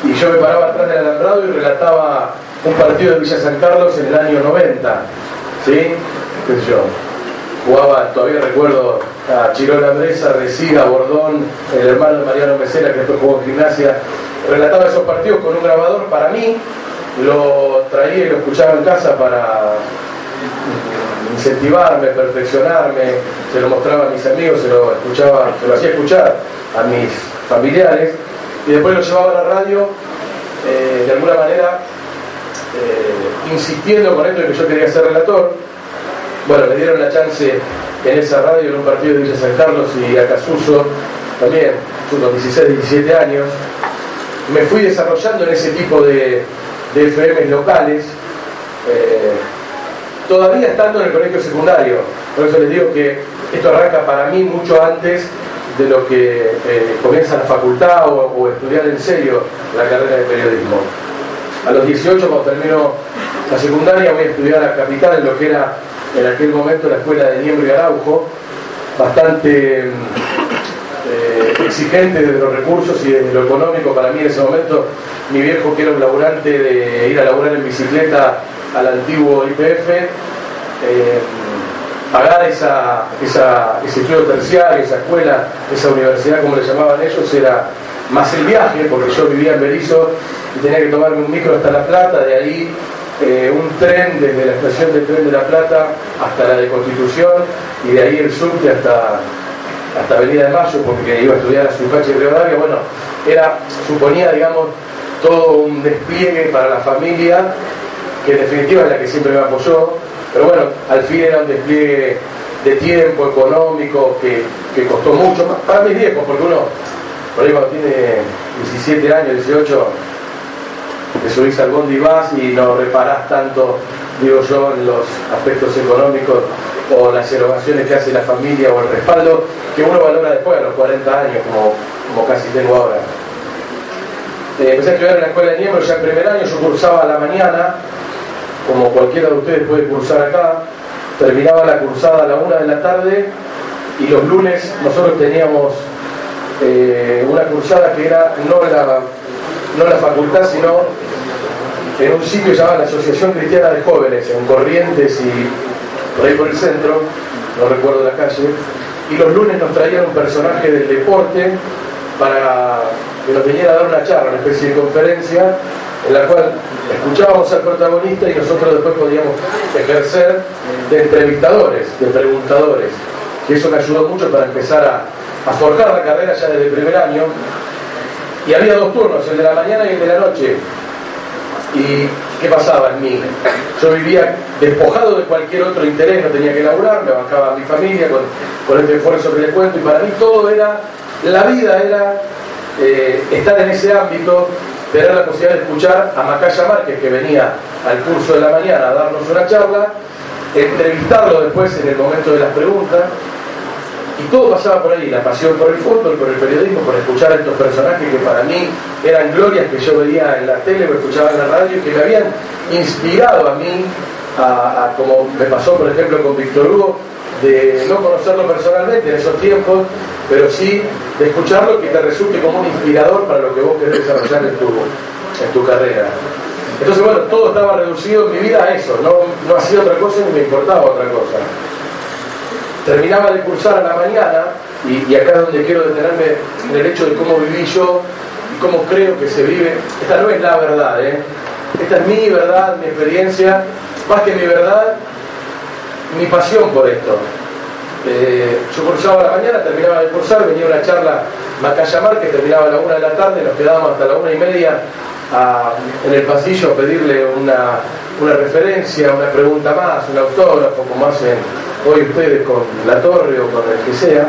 Y yo me paraba atrás del alambrado y relataba un partido de Villa San Carlos en el año 90. ¿Sí? ¿Qué yo? jugaba, todavía recuerdo a Chirón Andresa, Resiga, Bordón, el hermano de Mariano Mesera que después jugó en gimnasia, relataba esos partidos con un grabador para mí, lo traía y lo escuchaba en casa para incentivarme, perfeccionarme, se lo mostraba a mis amigos, se lo escuchaba, se lo hacía escuchar a mis familiares y después lo llevaba a la radio eh, de alguna manera eh, insistiendo con esto de que yo quería ser relator bueno, me dieron la chance en esa radio en un partido de Villa San Carlos y a Casuso también, unos 16, 17 años. Me fui desarrollando en ese tipo de, de FM locales, eh, todavía estando en el colegio secundario. Por eso les digo que esto arranca para mí mucho antes de lo que eh, comienza la facultad o, o, estudiar en serio la carrera de periodismo. A los 18, cuando termino la secundaria, voy a estudiar a Capital en lo que era en aquel momento la escuela de Niembro y Araujo, bastante eh, exigente desde los recursos y desde lo económico para mí en ese momento. Mi viejo, que era un laburante de ir a laburar en bicicleta al antiguo IPF, eh, pagar esa, ese estudio terciario, esa escuela, esa universidad, como le llamaban ellos, era más el viaje, porque yo vivía en Berizo y tenía que tomarme un micro hasta La Plata, de ahí eh, un tren desde la estación de tren de La Plata hasta la de Constitución y de ahí el subte hasta, hasta Avenida de Mayo porque iba a estudiar a Sufache y Rivadavia. Bueno, era, suponía, digamos, todo un despliegue para la familia, que en definitiva es la que siempre me apoyó, pero bueno, al fin era un despliegue de tiempo económico que, que costó mucho, para mis viejos, porque uno, por ahí cuando tiene 17 años, 18, te subís al bondi y vas y no reparás tanto, digo yo, en los aspectos económicos o las erogaciones que hace la familia o el respaldo que uno valora después a los 40 años, como, como casi tengo ahora. Eh, empecé a estudiar en la escuela de Niembro ya en primer año, yo cursaba a la mañana, como cualquiera de ustedes puede cursar acá, terminaba la cursada a la una de la tarde y los lunes nosotros teníamos eh, una cursada que era no la no la facultad, sino en un sitio llamado la Asociación Cristiana de Jóvenes, en Corrientes y por ahí por el centro, no recuerdo la calle, y los lunes nos traían un personaje del deporte para que nos viniera a dar una charla, una especie de conferencia, en la cual escuchábamos al protagonista y nosotros después podíamos ejercer de entrevistadores, de preguntadores. Y eso me ayudó mucho para empezar a, a forjar la carrera ya desde el primer año y había dos turnos, el de la mañana y el de la noche. ¿Y qué pasaba en mí? Yo vivía despojado de cualquier otro interés, no tenía que laburar, me bancaba a mi familia con, con este esfuerzo que les cuento, y para mí todo era, la vida era eh, estar en ese ámbito, tener la posibilidad de escuchar a Macaya Márquez, que venía al curso de la mañana a darnos una charla, entrevistarlo después en el momento de las preguntas. Y todo pasaba por ahí, la pasión por el fútbol, por el periodismo, por escuchar a estos personajes que para mí eran glorias que yo veía en la tele o escuchaba en la radio y que me habían inspirado a mí, a, como me pasó por ejemplo con Víctor Hugo, de no conocerlo personalmente en esos tiempos, pero sí de escucharlo que te resulte como un inspirador para lo que vos querés desarrollar en tu, en tu carrera. Entonces, bueno, todo estaba reducido en mi vida a eso, no, no hacía otra cosa ni me importaba otra cosa. Terminaba de cursar a la mañana, y, acá es donde quiero detenerme en el hecho de cómo viví yo y cómo creo que se vive. Esta no es la verdad, ¿eh? Esta es mi verdad, mi experiencia, más que mi verdad, mi pasión por esto. Eh, yo cursaba a la mañana, terminaba de cursar, venía una charla Macaya que terminaba a la una de la tarde, nos quedábamos hasta la una y media en el pasillo a pedirle una, una referencia, una pregunta más, un autógrafo, como hacen hoy ustedes con la torre o con el que sea.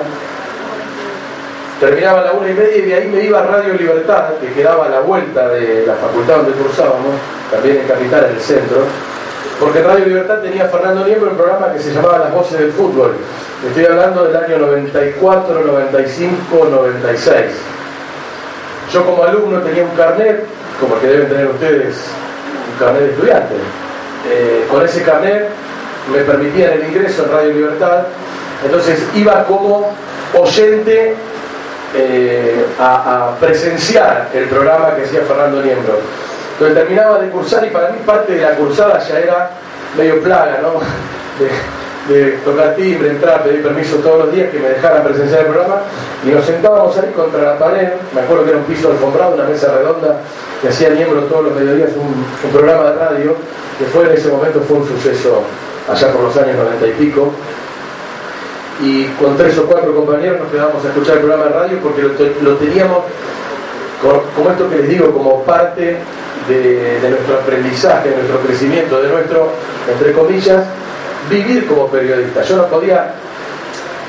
Terminaba a la una y media y de ahí me iba a Radio Libertad, que quedaba a la vuelta de la facultad donde cursábamos, también en Capital, en el centro, porque Radio Libertad tenía Fernando Niembro un programa que se llamaba Las Voces del Fútbol. Estoy hablando del año 94, 95, 96. Yo como alumno tenía un carnet, como que deben tener ustedes, un carnet de estudiante. Eh, con ese carnet me permitían el ingreso en Radio Libertad, entonces iba como oyente eh, a, presenciar el programa que hacía Fernando Niembro. Entonces terminaba de cursar y para mí parte de la cursada ya era medio plaga, ¿no? tocar timbre, entrar, pedir permiso todos los días que me dejaran presenciar el programa y nos sentábamos ahí contra la pared, me acuerdo que era un piso alfombrado, una mesa redonda que hacía Niembro todos los mediodías un, programa de radio que fue en ese momento fue un suceso allá por los años noventa y pico. Y con tres o cuatro compañeros nos quedamos a escuchar el programa de radio porque lo, teníamos, como esto que les digo, como parte de, nuestro aprendizaje, de nuestro crecimiento, de nuestro, entre comillas, vivir como periodista. Yo no podía,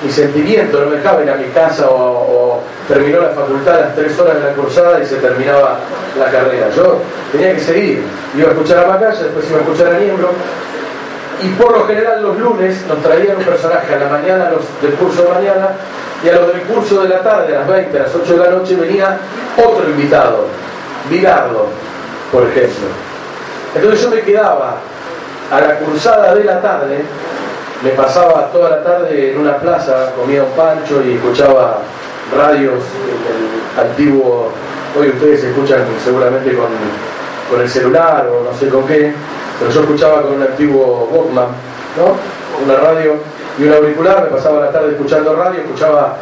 mi sentimiento no me dejaba ir a mi casa o, terminó la facultad a las tres horas de la cursada y se terminaba la carrera. Yo tenía que seguir, iba a escuchar a Macaya, después iba a escuchar a Niembro, y por lo general los lunes nos traían un personaje a la mañana, los del curso de mañana, y a los del curso de la tarde, a las 20, a las 8 de la noche, venía otro invitado, Vigardo, por ejemplo. Entonces yo me quedaba a la cursada de la tarde, me pasaba toda la tarde en una plaza, comía un pancho y escuchaba radios, el antiguo, hoy ustedes escuchan seguramente con, con el celular o no sé con qué, pero yo escuchaba con un antiguo Walkman, ¿no? Una radio y un auricular, me pasaba la tarde escuchando radio, escuchaba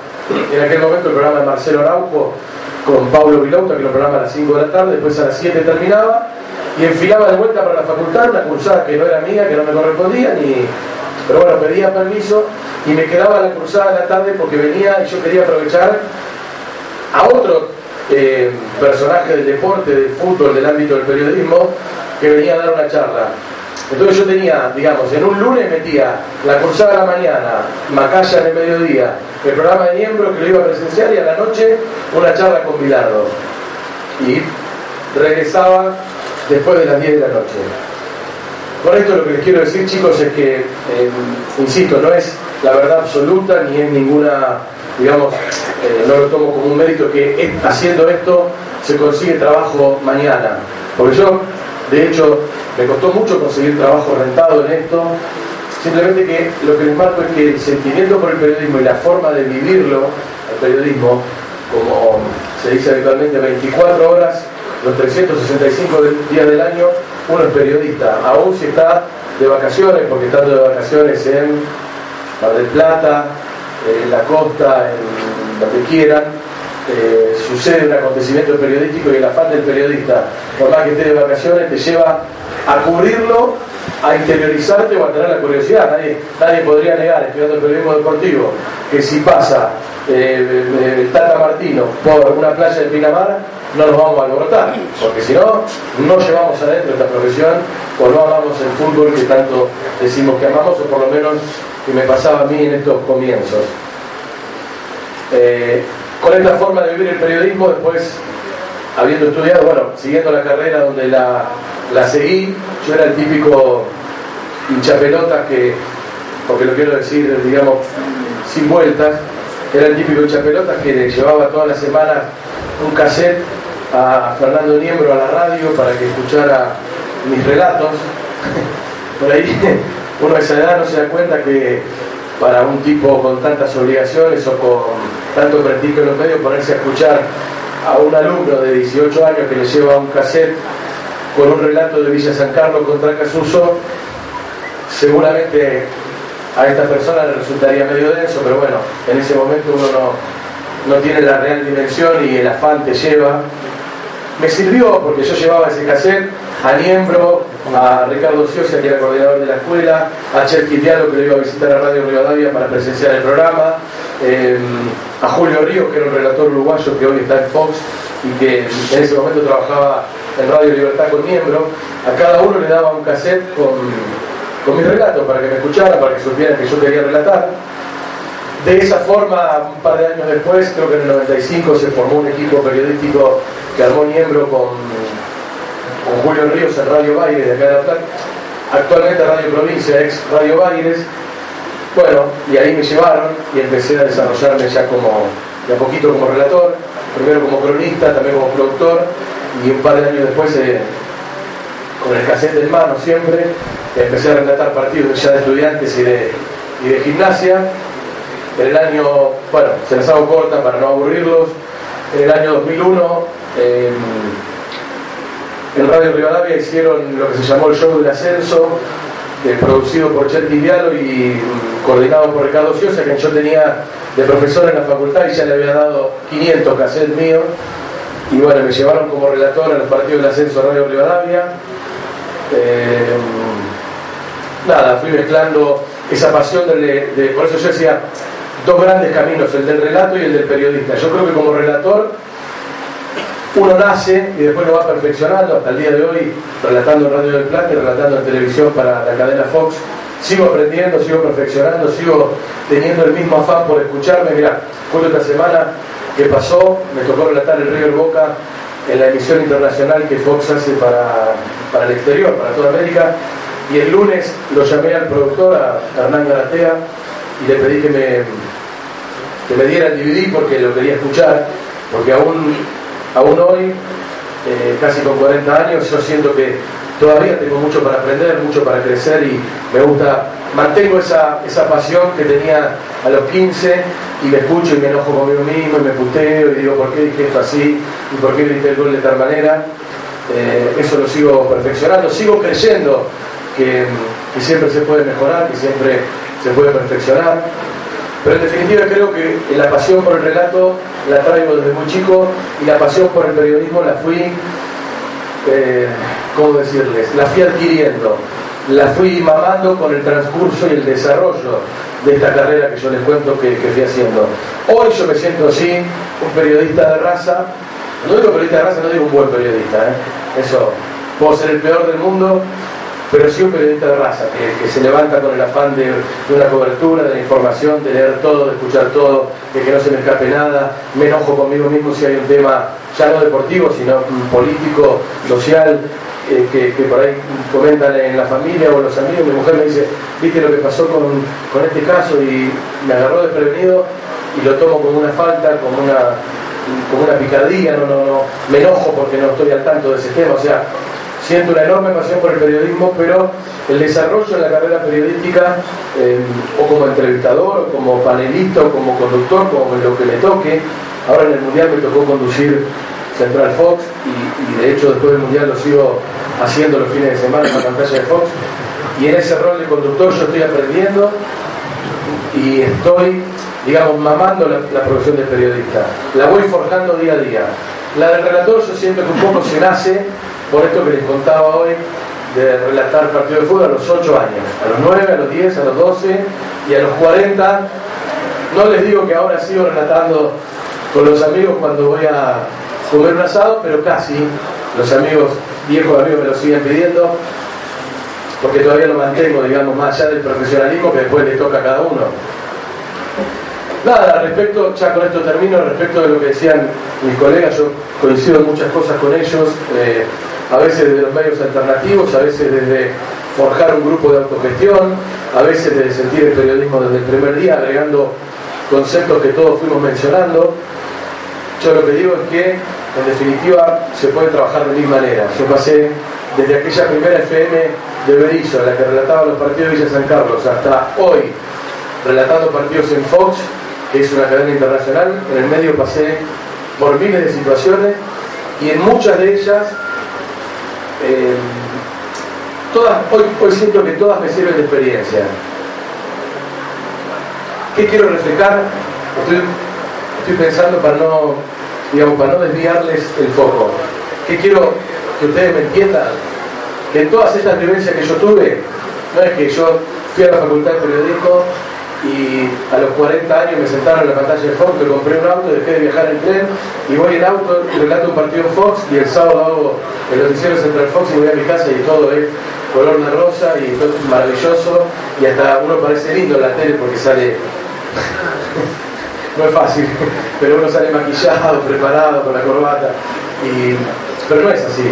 en aquel momento el programa de Marcelo Araujo con Pablo Vilauta, que lo programa a las 5 de la tarde, después a las 7 terminaba y enfilaba de vuelta para la facultad, una cursada que no era mía, que no me correspondía, ni... pero bueno, pedía permiso y me quedaba la cursada de la tarde porque venía y yo quería aprovechar a otro eh, personaje del deporte, del fútbol, del ámbito del periodismo, que venía a dar una charla. Entonces yo tenía, digamos, en un lunes metía la cursada de la mañana, Macaya en el mediodía, el programa de miembros que lo iba a presenciar y a la noche una charla con Bilardo. Y regresaba después de las 10 de la noche. Con esto lo que les quiero decir, chicos, es que, eh, insisto, no es la verdad absoluta ni es ninguna, digamos, eh, no lo tomo como un mérito que haciendo esto se consigue trabajo mañana. Porque yo de hecho, me costó mucho conseguir trabajo rentado en esto. Simplemente que lo que les marco es que el sentimiento por el periodismo y la forma de vivirlo, el periodismo, como se dice habitualmente, 24 horas, los 365 días del año, uno es periodista, aún si está de vacaciones, porque está de vacaciones en Mar del Plata, en la costa, en donde quieran, eh, sucede un acontecimiento periodístico y el afán del periodista, por más que esté de vacaciones, te lleva a cubrirlo, a interiorizarte o a tener la curiosidad. Nadie, podría negar, estudiando el periodismo deportivo, que si pasa eh, el Tata Martino por una playa de Pinamar, no nos vamos a alborotar, porque si no, no llevamos adentro esta profesión o no amamos el fútbol que tanto decimos que amamos, o por lo menos que me pasaba a mí en estos comienzos. Eh, con esta forma de vivir el periodismo, después, habiendo estudiado, bueno, siguiendo la carrera donde la, seguí, yo era el típico hinchapelotas que, porque lo quiero decir, digamos, sin vueltas, era el típico hinchapelotas que le llevaba toda la semana un cassette a Fernando Niembro a la radio para que escuchara mis relatos. Por ahí uno a esa edad no se da cuenta que para un tipo con tantas obligaciones o con tanto prestigio en los medios ponerse a escuchar a un alumno de 18 años que le lleva un cassette con un relato de Villa San Carlos contra Casuso, seguramente a esta persona le resultaría medio denso, pero bueno, en ese momento uno no, no tiene la real dimensión y el afán te lleva. Me sirvió porque yo llevaba ese cassette a Niembro, a Ricardo Ciosia, que era coordinador de la escuela, a Diallo, que lo iba a visitar a Radio Rivadavia para presenciar el programa, eh, a Julio Ríos, que era un relator uruguayo que hoy está en Fox y que en ese momento trabajaba en Radio Libertad con Niembro. A cada uno le daba un cassette con, con mis relatos para que me escucharan, para que supieran que yo quería relatar. De esa forma, un par de años después, creo que en el 95 se formó un equipo periodístico que armó Niembro con, con Julio Ríos en Radio Baires de acá de actualmente Radio Provincia, ex Radio Baires. Bueno, y ahí me llevaron y empecé a desarrollarme ya como, de a poquito como relator, primero como cronista, también como productor, y un par de años después, eh, con el cassette en mano siempre, empecé a relatar partidos ya de estudiantes y de, y de gimnasia. En el año, bueno, se las hago corta para no aburrirlos, en el año 2001, eh, en Radio Rivadavia hicieron lo que se llamó el show del ascenso, eh, producido por Cherky Diallo y mm, coordinado por Ricardo Ciosa, que yo tenía de profesor en la facultad y ya le había dado 500 cassettes míos. Y bueno, me llevaron como relator a los partidos del ascenso a Radio Rivadavia. Eh, nada, fui mezclando esa pasión de, por eso yo decía, dos grandes caminos, el del relato y el del periodista. Yo creo que como relator uno nace y después lo va perfeccionando hasta el día de hoy, relatando en Radio del Plata relatando en televisión para la cadena Fox. Sigo aprendiendo, sigo perfeccionando, sigo teniendo el mismo afán por escucharme. Mira, justo esta semana que pasó, me tocó relatar el River Boca en la emisión internacional que Fox hace para, para el exterior, para toda América. Y el lunes lo llamé al productor, a Hernán Garatea, y le pedí que me, que me diera el DVD porque lo quería escuchar, porque aún aún hoy, eh, casi con 40 años, yo siento que todavía tengo mucho para aprender, mucho para crecer y me gusta, mantengo esa, esa pasión que tenía a los 15 y me escucho y me enojo conmigo mismo y me puteo y digo por qué dije esto así y por qué grité el gol de tal manera. Eh, eso lo sigo perfeccionando, sigo creyendo que, que siempre se puede mejorar, que siempre se puede perfeccionar. Pero en definitiva creo que la pasión por el relato la traigo desde muy chico y la pasión por el periodismo la fui, eh, ¿cómo decirles? La fui adquiriendo, la fui mamando con el transcurso y el desarrollo de esta carrera que yo les cuento que, que fui haciendo. Hoy yo me siento así, un periodista de raza, no digo periodista de raza, no digo un buen periodista, ¿eh? eso, puedo ser el peor del mundo, pero sí un periodista de raza, que, se levanta con el afán de, una cobertura, de la información, de leer todo, de escuchar todo, de que no se me escape nada, me enojo conmigo mismo si hay un tema ya no deportivo, sino político, social, eh, que, que, por ahí comentan en la familia o los amigos, mi mujer me dice, viste lo que pasó con, con este caso y me agarró desprevenido y lo tomo como una falta, como una como una picardía, no, no, no, me enojo porque no estoy al tanto de ese tema, o sea, siento una enorme pasión por el periodismo, pero el desarrollo en la carrera periodística, eh, o como entrevistador, o como panelista, o como conductor, como lo que me toque, ahora en el Mundial me tocó conducir Central Fox, y, y de hecho después del Mundial lo sigo haciendo los fines de semana en la pantalla de Fox, y en ese rol de conductor yo estoy aprendiendo y estoy, digamos, mamando la, la profesión de periodista. La voy forjando día a día. La del relator yo siento que un poco se nace por esto que les contaba hoy de relatar partido de fútbol a los 8 años, a los 9, a los 10, a los 12 y a los 40. No les digo que ahora sigo relatando con los amigos cuando voy a comer un asado, pero casi los amigos, viejos amigos me lo siguen pidiendo, porque todavía lo mantengo, digamos, más allá del profesionalismo que después le toca a cada uno. Nada, respecto, ya con esto termino, respecto de lo que decían mis colegas, yo coincido en muchas cosas con ellos, eh, a veces desde los medios alternativos, a veces desde forjar un grupo de autogestión, a veces de sentir el periodismo desde el primer día, agregando conceptos que todos fuimos mencionando. Yo lo que digo es que, en definitiva, se puede trabajar de mil maneras. Yo pasé desde aquella primera FM de Berizo, en la que relataba los partidos de Villa San Carlos, hasta hoy, relatando partidos en Fox, que es una cadena internacional. En el medio pasé por miles de situaciones y en muchas de ellas, eh, todas, hoy, siento que todas me sirven de experiencia. ¿Qué quiero reflejar? Estoy, estoy pensando para no, digamos, para no desviarles el foco. ¿Qué quiero que ustedes me entiendan? Que en todas estas vivencias que yo tuve, no es que yo fui a la facultad de periodismo y a los 40 años me sentaron en la pantalla de Fox, me compré un auto, dejé de viajar en tren y voy en auto relato un partido en Fox y el sábado hago el noticiero Central Fox y voy a mi casa y todo es color de rosa y todo es maravilloso y hasta uno parece lindo en la tele porque sale no es fácil, pero uno sale maquillado, preparado con la corbata y pero no es así.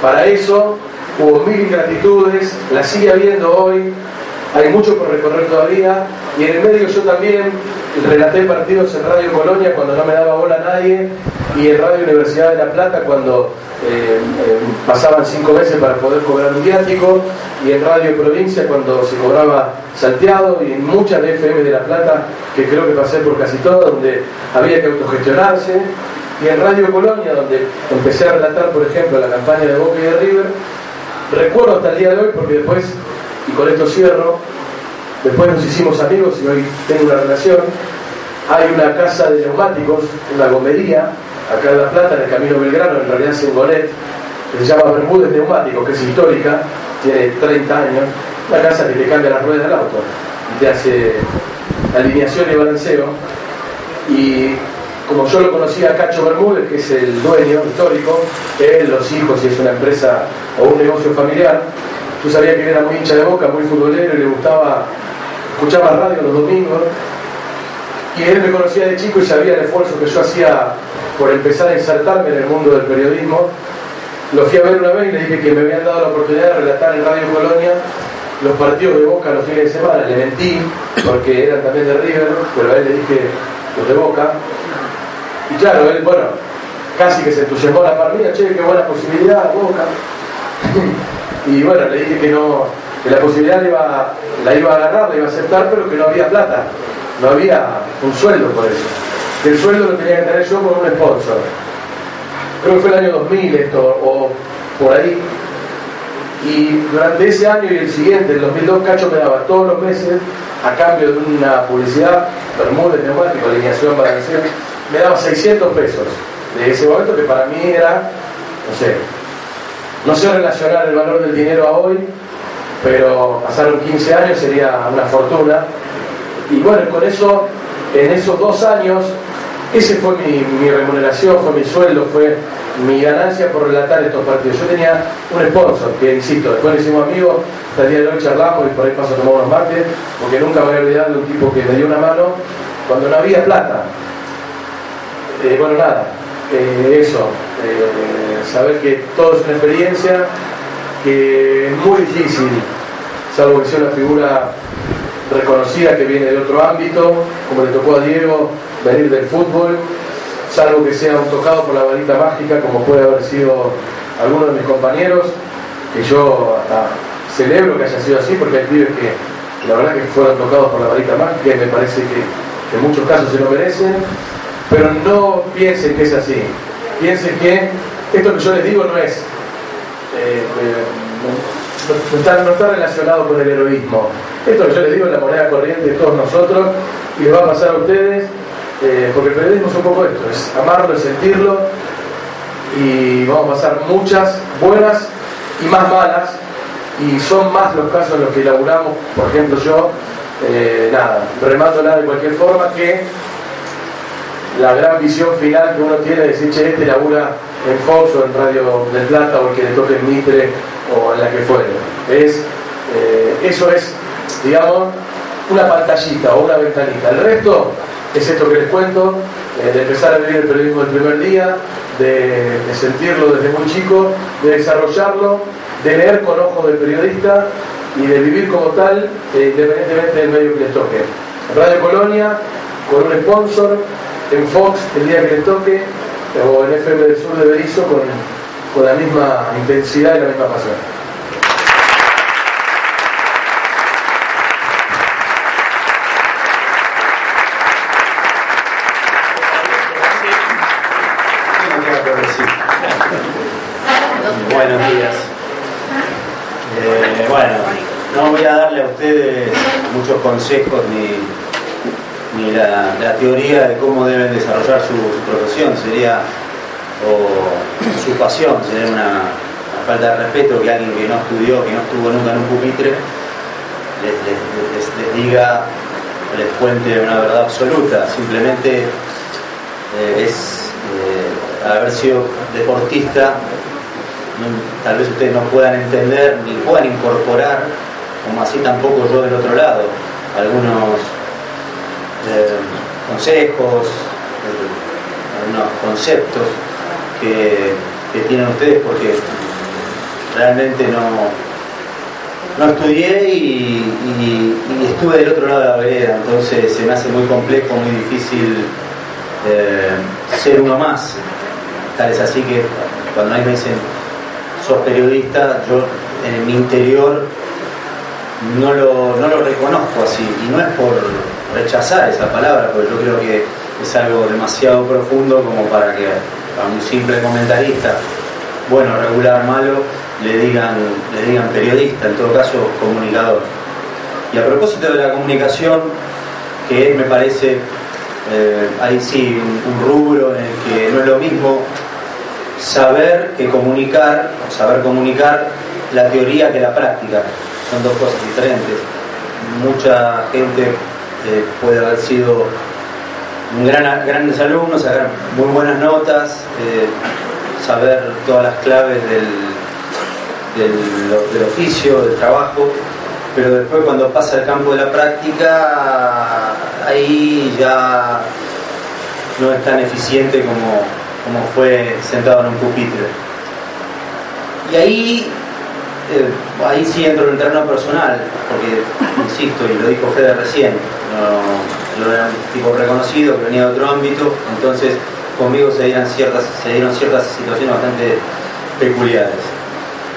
Para eso hubo mil ingratitudes, la sigue habiendo hoy, hay mucho por recorrer todavía. Y en el medio yo también relaté partidos en Radio Colonia cuando no me daba bola a nadie. Y en Radio Universidad de La Plata cuando eh, eh, pasaban cinco meses para poder cobrar un viático. Y en Radio Provincia cuando se cobraba salteado y en muchas de FM de La Plata que creo que pasé por casi todas donde había que autogestionarse. Y en Radio Colonia donde empecé a relatar por ejemplo la campaña de Boca y de River. Recuerdo hasta el día de hoy porque después y con esto cierro, después nos hicimos amigos y hoy tengo una relación. Hay una casa de neumáticos, una gomería, acá en La Plata, en el Camino Belgrano, en realidad es en Gonet, que se llama Bermúdez Neumáticos, que es histórica, tiene 30 años, una casa que te cambia las ruedas del auto y te hace alineación y balanceo. Y como yo lo conocía a Cacho Bermúdez, que es el dueño histórico, él, los hijos, y es una empresa o un negocio familiar, yo sabía que era muy hincha de boca, muy futbolero y le gustaba, escuchaba radio los domingos. Y él me conocía de chico y sabía el esfuerzo que yo hacía por empezar a insertarme en el mundo del periodismo. Lo fui a ver una vez y le dije que me habían dado la oportunidad de relatar en Radio Colonia los partidos de Boca los fines de semana. Le mentí, porque eran también de River, pero a él le dije los de Boca. Y claro, él, bueno, casi que se entusiasmó la parrilla, che, qué buena posibilidad, Boca. Y bueno, le dije que no, que la posibilidad la iba, a agarrar, la iba a aceptar, pero que no había plata, no había un sueldo por eso. El sueldo lo tenía que tener yo con un sponsor. Creo que fue el año 2000 esto, o por ahí. Y durante ese año y el siguiente, el 2002, Cacho me daba todos los meses, a cambio de una publicidad, Bermúdez neumático, alineación, balanceo, me daba 600 pesos de ese momento que para mí era, no sé, no sé relacionar el valor del dinero a hoy, pero pasaron 15 años, sería una fortuna. Y bueno, con eso, en esos dos años, ese fue mi, remuneración, fue mi sueldo, fue mi ganancia por relatar estos partidos. Yo tenía un sponsor, que insisto, después le hicimos amigos, hasta el día de hoy charlamos y por ahí paso tomamos unos mates, porque nunca voy a olvidar de un tipo que me dio una mano cuando no había plata. Eh, bueno, nada, eh, eso, eh, saber que todo es una experiencia, que es muy difícil, salvo que sea una figura reconocida que viene de otro ámbito, como le tocó a Diego venir del fútbol, salvo que sea un tocado por la varita mágica, como puede haber sido alguno de mis compañeros, que yo hasta celebro que haya sido así, porque hay pibes que la verdad que fueron tocados por la varita mágica y me parece que en muchos casos se lo merecen, pero no piensen que es así. Piensen que esto que yo les digo no es. Eh, eh, no, está, relacionado con el heroísmo. Esto que yo les digo es la moneda corriente de todos nosotros y les va a pasar a ustedes, eh, porque el periodismo es un poco esto: es amarlo, es sentirlo y vamos a pasar muchas buenas y más malas y son más los casos en los que elaboramos, por ejemplo yo, nada, remándola de cualquier forma que la gran visión final que uno tiene de decir, che, este labura en Fox o en Radio del Plata o el que le toque en Mitre o en la que fuere. Es, eh, eso es, digamos, una pantallita o una ventanita. El resto es esto que les cuento, eh, de empezar a vivir el periodismo del primer día, de, sentirlo desde muy chico, de desarrollarlo de leer con ojos de periodista y de vivir como tal, eh, independientemente del medio que les toque. Radio Colonia, con un sponsor, en Fox el día que les toque, o en FM del Sur de Berizo con, con la misma intensidad y la misma pasión. Buenos días. Eh, bueno, no voy a darle a ustedes muchos consejos ni, ni la, teoría de cómo deben desarrollar su, su profesión, sería o su pasión, sería una, falta de respeto que alguien que no estudió, que no estuvo nunca en un pupitre, les, les- les- diga, les cuente una verdad absoluta. Simplemente eh, es eh, haber sido deportista tal vez ustedes no puedan entender ni puedan incorporar, como así tampoco yo del otro lado, algunos eh, consejos, eh, algunos conceptos que, tienen ustedes porque realmente no, no estudié y, estuve del otro lado de la vereda, entonces se me hace muy complejo, muy difícil eh, ser uno más. Tal es así que cuando ahí me dicen sos periodista, yo en mi interior no lo, no lo reconozco así. Y no es por rechazar esa palabra, porque yo creo que es algo demasiado profundo como para que a un simple comentarista, bueno, regular, malo, le digan, le digan periodista, en todo caso comunicador. Y a propósito de la comunicación, que me parece, eh, ahí sí, un, un rubro en el que no es lo mismo saber que comunicar, o saber comunicar la teoría que la práctica. Son dos cosas diferentes. Mucha gente puede haber sido grandes alumnos, sacar muy buenas notas, eh, saber todas las claves del, del, del oficio, del trabajo, pero después cuando pasa al campo de la práctica, ahí ya no es tan eficiente como, como fue sentado en un pupitre. Y ahí, eh, ahí sí entro en el terreno personal, porque, insisto, y lo dijo Fede recién, no, era un tipo reconocido, que venía de otro ámbito, entonces conmigo se dieron ciertas, se dieron ciertas situaciones bastante peculiares.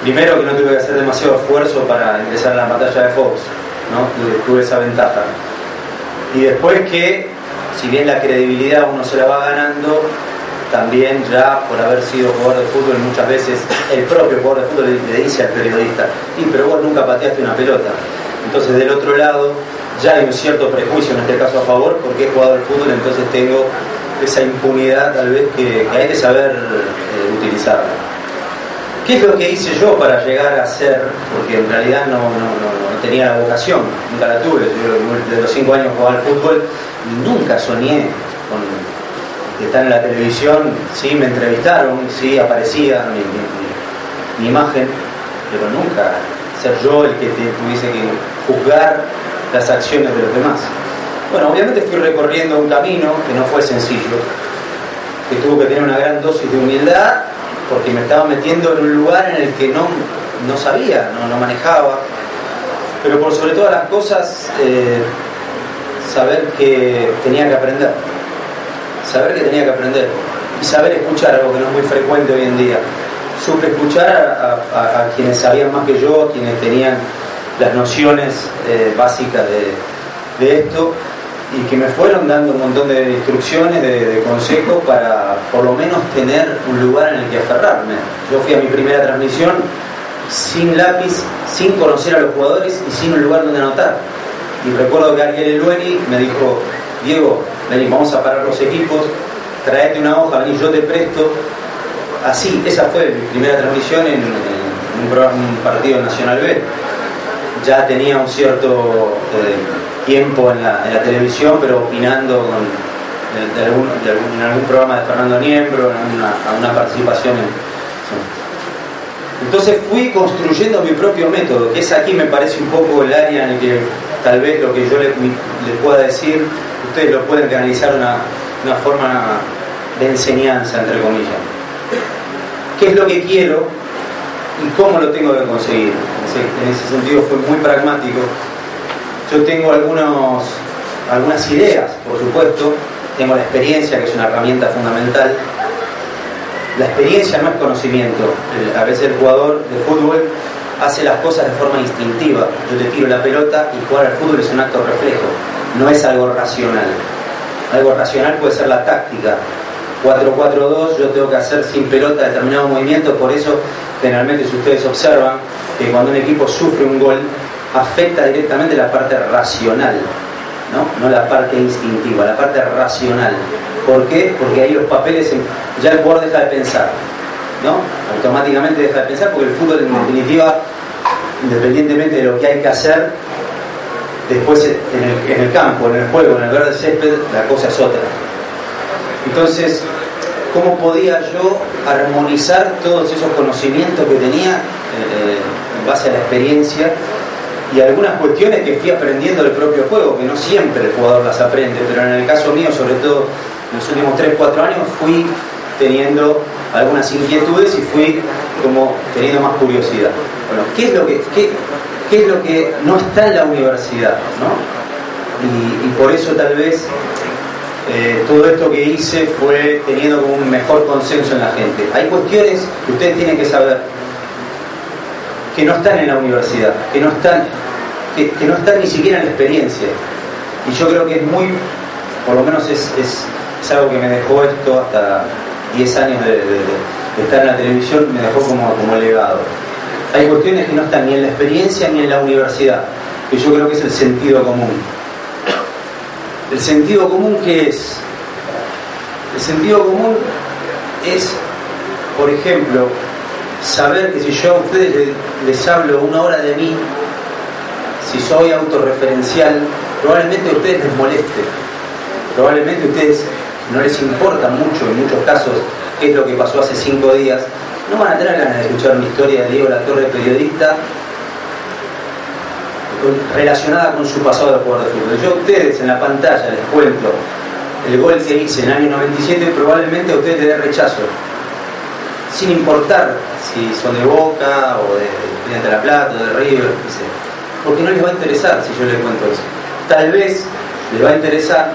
Primero que no tuve que hacer demasiado esfuerzo para ingresar a la pantalla de Fox, ¿no? tuve esa ventaja. Y después que, si bien la credibilidad uno se la va ganando, también ya por haber sido jugador de fútbol muchas veces el propio jugador de fútbol le, dice al periodista, y pero vos nunca pateaste una pelota. Entonces del otro lado ya hay un cierto prejuicio, en este caso a favor, porque he jugado al fútbol, entonces tengo esa impunidad tal vez que, hay que saber eh, utilizarla. ¿Qué es lo que hice yo para llegar a ser? Porque en realidad no, no, no, no tenía la vocación, nunca la tuve. Yo desde los cinco años jugaba al fútbol nunca soñé con que estar en la televisión. Sí, me entrevistaron, sí, aparecía mi imagen, pero nunca ser yo el que te- tuviese que juzgar las acciones de los demás. Bueno, obviamente fui recorriendo un camino que no fue sencillo, que tuvo que tener una gran dosis de humildad porque me estaba metiendo en un lugar en el que no, no sabía, no, no manejaba. Pero por sobre todas las cosas, eh, saber que tenía que aprender. Saber que tenía que aprender. Y saber escuchar, algo que no es muy frecuente hoy en día. Supe escuchar a, quienes sabían más que yo, a quienes tenían las nociones eh, básicas de, de esto y que me fueron dando un montón de instrucciones, de, de consejos para por lo menos tener un lugar en el que aferrarme. Yo fui a mi primera transmisión sin lápiz, sin conocer a los jugadores y sin un lugar donde anotar. Y recuerdo que Ariel Elueni me dijo, Diego, vení, vamos a parar los equipos, traete una hoja, vení, yo te presto. Así, esa fue mi primera transmisión en, un, partido Nacional B. Ya tenía un cierto eh, tiempo en la, televisión, pero opinando de, algún, en algún programa de Fernando Niembro, en alguna participación en, entonces fui construyendo mi propio método, que es aquí me parece un poco el área en el que tal vez lo que yo les, les pueda decir, ustedes lo pueden canalizar una, una forma de enseñanza, entre comillas. ¿Qué es lo que quiero? y cómo lo tengo que conseguir. En ese sentido fue muy pragmático. Yo tengo algunos, algunas ideas, por supuesto, tengo la experiencia, que es una herramienta fundamental. La experiencia no es conocimiento. A veces el jugador de fútbol hace las cosas de forma instintiva. Yo te tiro la pelota y jugar al fútbol es un acto reflejo, no es algo racional. Algo racional puede ser la táctica. 4-4-2, yo tengo que hacer sin pelota determinado movimiento, por eso generalmente si ustedes observan que cuando un equipo sufre un gol, afecta directamente la parte racional, ¿no? no la parte instintiva, la parte racional. ¿Por qué? Porque ahí los papeles, ya el jugador deja de pensar, ¿no? Automáticamente deja de pensar porque el fútbol en definitiva, independientemente de lo que hay que hacer, después en el, campo, en el juego, en el verde césped, la cosa es otra. Entonces, ¿cómo podía yo armonizar todos esos conocimientos que tenía eh, en base a la experiencia y algunas cuestiones que fui aprendiendo del propio juego, que no siempre el jugador las aprende, pero en el caso mío, sobre todo en los últimos 3-4 años, fui teniendo algunas inquietudes y fui como teniendo más curiosidad. Bueno, ¿qué es lo que, qué, es lo que no está en la universidad? Y, por eso tal vez eh, todo esto que hice fue teniendo un mejor consenso en la gente. Hay cuestiones que ustedes tienen que saber que no están en la universidad, que no están, que, no están ni siquiera en la experiencia. Y yo creo que es muy, por lo menos es, es, es algo que me dejó esto hasta 10 años de, estar en la televisión me dejó como, como legado. Hay cuestiones que no están ni en la experiencia ni en la universidad, que yo creo que es el sentido común. ¿El sentido común qué es? El sentido común es, por ejemplo, saber que si yo a ustedes les hablo una hora de mí, si soy autorreferencial, probablemente a ustedes les moleste. Probablemente a ustedes no les importa mucho en muchos casos qué es lo que pasó hace cinco días, no van a tener ganas de escuchar una historia de Diego La Torre, periodista, relacionada con su pasado de jugador de fútbol. Yo a ustedes en la pantalla les cuento el gol que hice en el año 97, probablemente a ustedes les dé rechazo, sin importar si son de Boca o de Estudiante de la Plata o de River, porque no les va a interesar si yo les cuento eso. Tal vez les va a interesar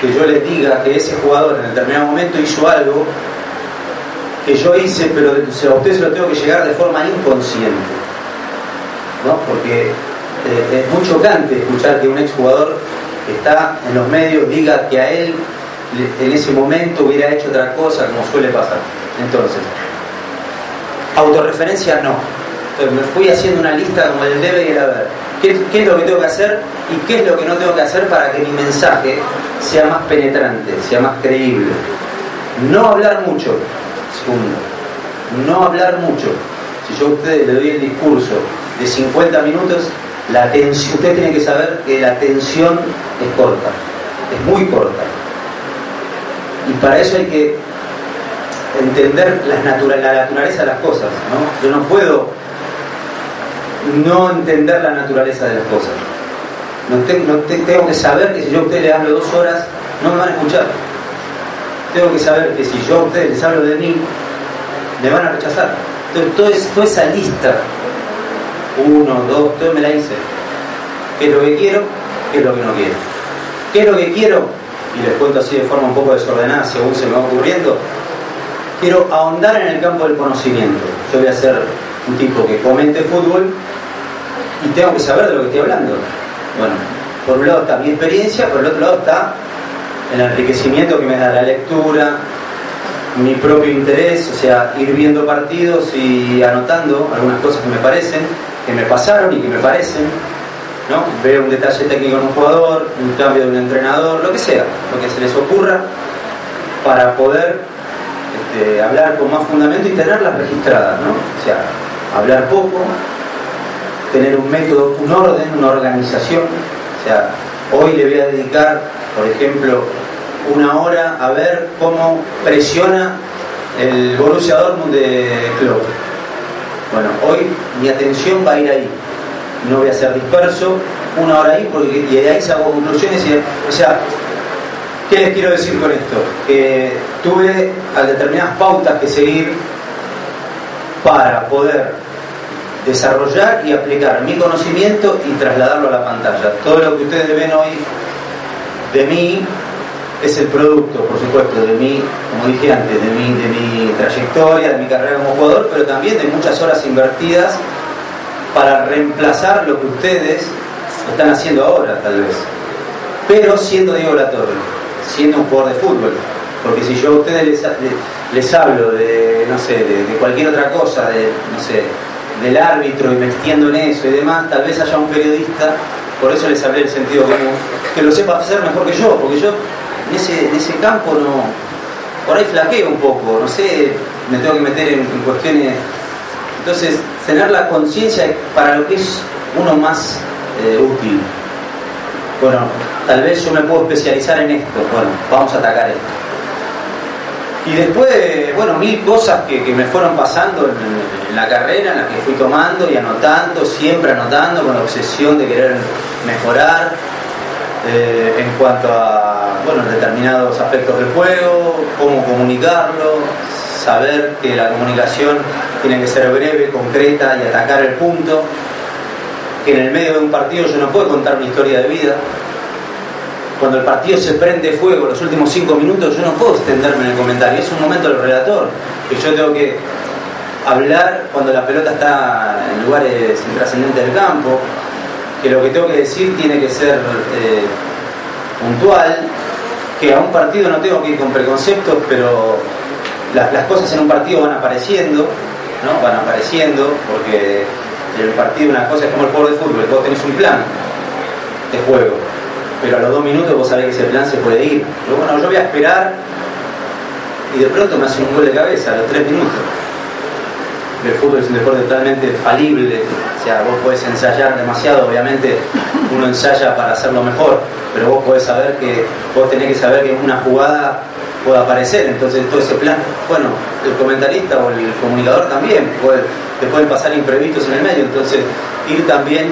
que yo les diga que ese jugador en determinado momento hizo algo que yo hice, pero a usted se lo tengo que llegar de forma inconsciente. ¿no? Porque eh, es muy chocante escuchar que un exjugador que está en los medios diga que a él en ese momento hubiera hecho otra cosa, como suele pasar. Entonces, autorreferencia no. Entonces me fui haciendo una lista como el debe y el haber. ¿Qué, ¿Qué es lo que tengo que hacer y qué es lo que no tengo que hacer para que mi mensaje sea más penetrante, sea más creíble? No hablar mucho, segundo. No hablar mucho. Si yo a ustedes le doy el discurso de 50 minutos, la atención, usted tiene que saber que la atención es corta, es muy corta. Y para eso hay que entender la, naturaleza de las cosas. ¿no? Yo no puedo no entender la naturaleza de las cosas. No, tengo que saber que si yo a ustedes les hablo dos horas, no me van a escuchar. Tengo que saber que si yo a ustedes les hablo de mí, me van a rechazar. Entonces, toda esa lista, uno, dos, todo me la hice. ¿Qué es lo que quiero? ¿Qué es lo que no quiero? ¿Qué es lo que quiero? Y les cuento así de forma un poco desordenada, según se me va ocurriendo. Quiero ahondar en el campo del conocimiento. Yo voy a ser un tipo que comente fútbol y tengo que saber de lo que estoy hablando. Bueno, por un lado está mi experiencia, por el otro lado está el enriquecimiento que me da la lectura, mi propio interés, o sea, ir viendo partidos y anotando algunas cosas que me parecen, que me pasaron y que me parecen, ¿no? Ver un detalle técnico en un jugador, un cambio de un entrenador, lo que sea, lo que se les ocurra, para poder este, hablar con más fundamento y tenerlas registradas, ¿no? O sea, hablar poco, tener un método, un orden, una organización. O sea, hoy le voy a dedicar, por ejemplo, una hora a ver cómo presiona el Borussia Dortmund de Club. Bueno, hoy mi atención va a ir ahí. No voy a ser disperso, una hora ahí, porque y de ahí saco conclusiones. Y, o sea, ¿qué les quiero decir con esto? Que tuve a determinadas pautas que seguir para poder desarrollar y aplicar mi conocimiento y trasladarlo a la pantalla. Todo lo que ustedes ven hoy de mí es el producto, por supuesto, de mí, como dije antes, de mi, de mi trayectoria, de mi carrera como jugador, pero también de muchas horas invertidas para reemplazar lo que ustedes están haciendo ahora, tal vez. Pero siendo Diego Latorre, siendo un jugador de fútbol. Porque si yo a ustedes les, hablo de, no sé, de, cualquier otra cosa, de, no sé, del árbitro y metiendo en eso y demás, tal vez haya un periodista, por eso les hablé del sentido común, que lo sepa hacer mejor que yo, porque yo en ese, en ese campo no, por ahí flaqueo un poco, no sé, me tengo que meter en, cuestiones. Entonces, tener la conciencia para lo que es uno más eh, útil. Bueno, tal vez yo me puedo especializar en esto, bueno, vamos a atacar esto. Y después, bueno, mil cosas que, me fueron pasando en, la carrera, en la que fui tomando y anotando, siempre anotando, con la obsesión de querer mejorar eh, en cuanto a bueno, determinados aspectos del juego, cómo comunicarlo, saber que la comunicación tiene que ser breve, concreta y atacar el punto, que en el medio de un partido yo no puedo contar mi historia de vida, cuando el partido se prende fuego, los últimos cinco minutos, yo no puedo extenderme en el comentario. Es un momento del relator, que yo tengo que hablar cuando la pelota está en lugares intrascendentes del campo, que lo que tengo que decir tiene que ser eh, puntual, que a un partido no tengo que ir con preconceptos, pero las, cosas en un partido van apareciendo, ¿no? Van apareciendo, porque en el partido una cosa es como el juego de fútbol, vos tenés un plan de juego pero a los dos minutos vos sabés que ese plan se puede ir. Pero bueno, yo voy a esperar y de pronto me hace un gol de cabeza a los tres minutos. El fútbol es un deporte totalmente falible, o sea, vos podés ensayar demasiado, obviamente uno ensaya para hacerlo mejor, pero vos podés saber que, vos tenés que saber que una jugada puede aparecer, entonces todo ese plan, bueno, el comentarista o el comunicador también, puede, te pueden pasar imprevistos en el medio, entonces ir también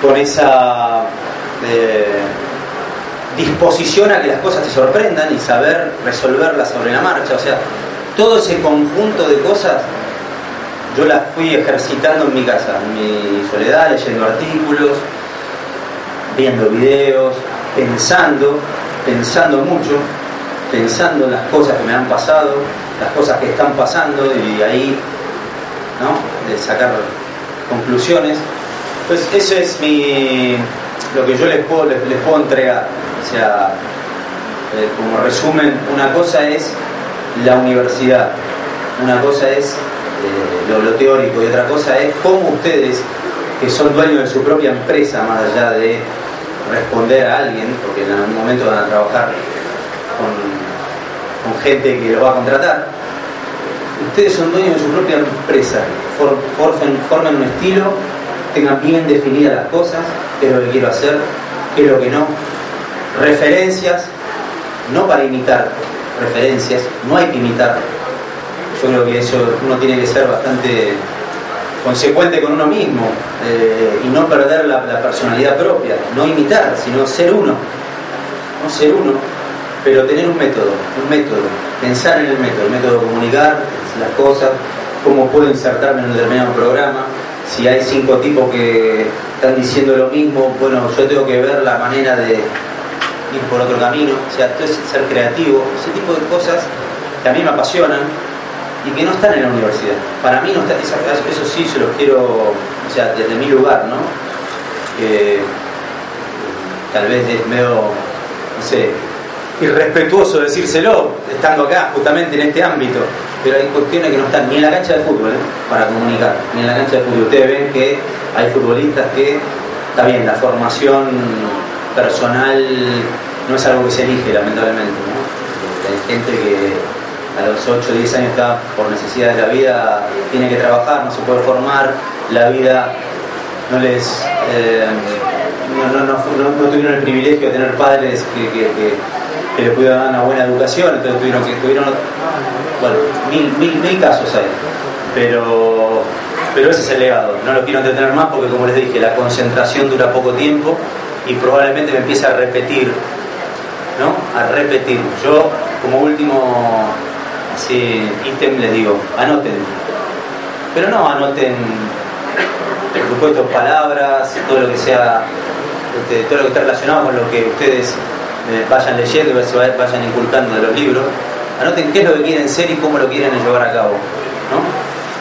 con esa disposición a que las cosas te sorprendan y saber resolverlas sobre la marcha. O sea, todo ese conjunto de cosas yo las fui ejercitando en mi casa, en mi soledad, leyendo artículos, viendo videos, pensando, pensando mucho, pensando en las cosas que me han pasado, las cosas que están pasando y ahí, ¿no? De sacar conclusiones. Pues eso es mi, lo que yo les puedo, les, puedo entregar. O sea, eh, como resumen, una cosa es la universidad, una cosa es eh, lo, teórico y otra cosa es cómo ustedes, que son dueños de su propia empresa, más allá de responder a alguien, porque en algún momento van a trabajar con, con gente que lo va a contratar, ustedes son dueños de su propia empresa, formen, formen un estilo, tengan bien definidas las cosas, qué es lo que quiero hacer, qué es lo que no. Referencias, no para imitar, referencias, no hay que imitar. Yo creo que eso uno tiene que ser bastante consecuente con uno mismo eh, y no perder la, personalidad propia, no imitar, sino ser uno, no ser uno, pero tener un método, un método, pensar en el método, el método de comunicar las cosas, cómo puedo insertarme en un determinado programa, si hay cinco tipos que están diciendo lo mismo, bueno, yo tengo que ver la manera de ir por otro camino, o sea, entonces ser creativo, ese tipo de cosas que a mí me apasionan y que no están en la universidad. Para mí no está, eso sí se los quiero, o sea, desde mi lugar, ¿no? tal vez es medio, no sé, irrespetuoso decírselo, estando acá, justamente en este ámbito, pero hay cuestiones que no están ni en la cancha de fútbol, ¿eh? para comunicar, ni en la cancha de fútbol. Ustedes ven que hay futbolistas que, está bien, la formación personal no es algo que se elige, lamentablemente. Hay gente que a los 8 o 10 años está por necesidad de la vida, tiene que trabajar, no se puede formar, la vida no les... Eh, no, tuvieron el privilegio de tener padres que le pudieron dar una buena educación, entonces tuvieron que tuvieron bueno, mil, mil, mil casos hay. Pero, pero ese es el legado, no lo quiero entretener más porque como les dije, la concentración dura poco tiempo y probablemente me empiece a repetir, ¿no? A repetir. Yo como último así ítem les digo, anoten, pero no anoten, por supuesto, palabras, todo lo que sea, este, todo lo que esté relacionado con lo que ustedes eh, vayan leyendo, vayan inculcando de los libros. Anoten qué es lo que quieren ser y cómo lo quieren llevar a cabo.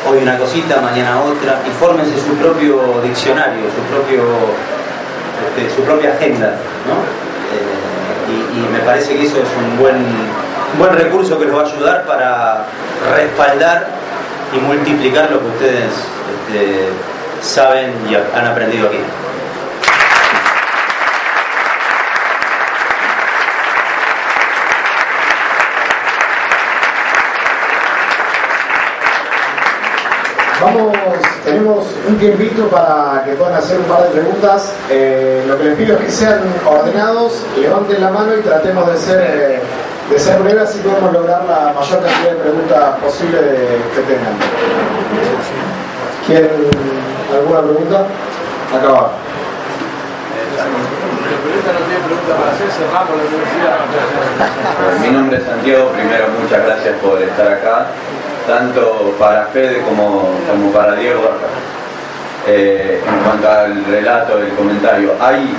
Hoy una cosita, mañana otra, y fórmense su propio diccionario, su propio este, su propia agenda. Eh, y, me parece que eso es un buen, buen recurso que les va a ayudar para respaldar y multiplicar lo que ustedes este, saben y han aprendido aquí. Vamos, tenemos un tiempito para que puedan hacer un par de preguntas. Eh, lo que les pido es que sean ordenados, levanten la mano y tratemos de ser, eh, de ser breves así podemos lograr la mayor cantidad de preguntas posible que tengan. ¿Quieren alguna pregunta? Acá. Mi nombre es Santiago, primero muchas gracias por estar acá tanto para Fede como, como para Diego. Eh, en cuanto al relato, el comentario, ¿hay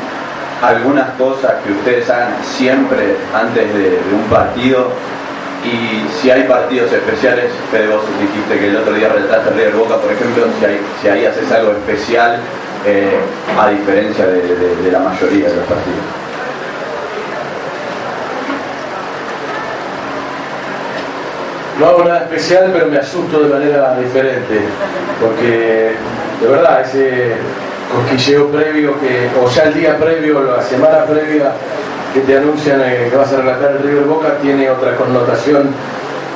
algunas cosas que ustedes hagan siempre antes de, un partido? Y si hay partidos especiales, Fede, vos dijiste que el otro día relataste River Boca, por ejemplo, si, ahí haces algo especial eh, a diferencia de la mayoría de los partidos. No hago nada especial, pero me asusto de manera diferente, porque de verdad ese cosquilleo previo, que, o ya el día previo, la semana previa, que te anuncian eh, que vas a relatar el River Boca, tiene otra connotación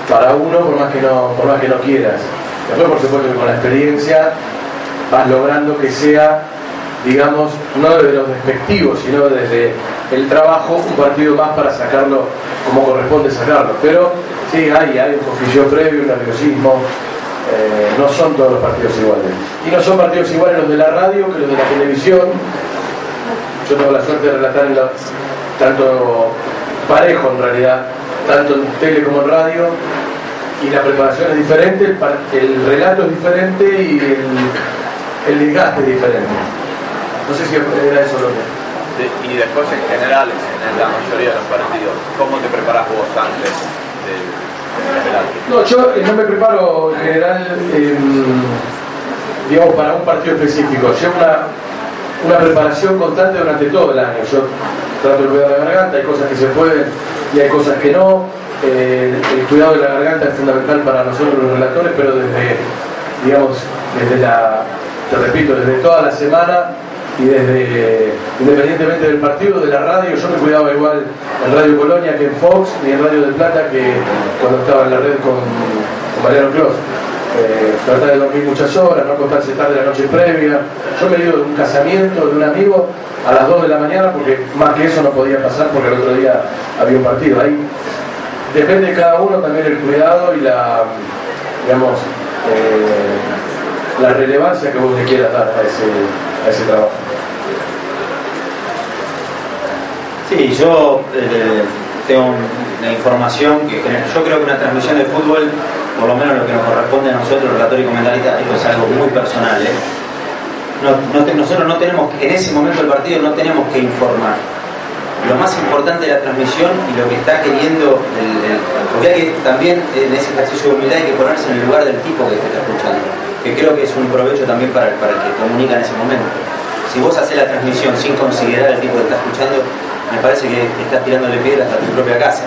para uno, por más que no, por más que no quieras. Después, por supuesto, con la experiencia vas logrando que sea, digamos, no desde los despectivos, sino desde el trabajo, un partido más para sacarlo como corresponde sacarlo. Pero Sí, hay, hay un cosquilleo previo, un nerviosismo. Eh, no son todos los partidos iguales. Y no son partidos iguales los de la radio que los de la televisión. Yo tengo la suerte de relatar tanto parejo en realidad, tanto en tele como en radio, y la preparación es diferente, el, relato es diferente y el, desgaste es diferente. No sé si era eso lo que... y después en general, en la mayoría de los partidos, ¿cómo te preparas vos antes? No, yo eh, no me preparo en general, digamos, para un partido específico. Llevo una, una preparación constante durante todo el año. Yo trato de cuidar la garganta, hay cosas que se pueden y hay cosas que no. Eh, el cuidado de la garganta es fundamental para nosotros los relatores, pero desde, digamos, desde la, te repito, desde toda la semana y desde, independientemente del partido, de la radio, yo me cuidaba igual en Radio Colonia que en Fox ni en Radio del Plata que cuando estaba en la red con, Mariano Clos. Eh, tratar de dormir muchas horas, no acostarse tarde la noche previa. Yo me he ido de un casamiento de un amigo a las 2 de la mañana porque más que eso no podía pasar porque el otro día había un partido. Ahí depende de cada uno también el cuidado y la, digamos, eh, la relevancia que vos le quieras dar a ese, a ese trabajo. Sí, yo eh, tengo la información que yo creo que una transmisión de fútbol, por lo menos lo que nos corresponde a nosotros, relator y comentarista, esto es algo muy personal. ¿eh? nosotros no tenemos, en ese momento del partido no tenemos que informar. Lo más importante de la transmisión y lo que está queriendo, porque hay que también en ese ejercicio de humildad hay que ponerse en el lugar del tipo que te está escuchando, que creo que es un provecho también para, para el que comunica en ese momento. Si vos haces la transmisión sin considerar el tipo que está escuchando, me parece que estás tirándole piedras a tu propia casa.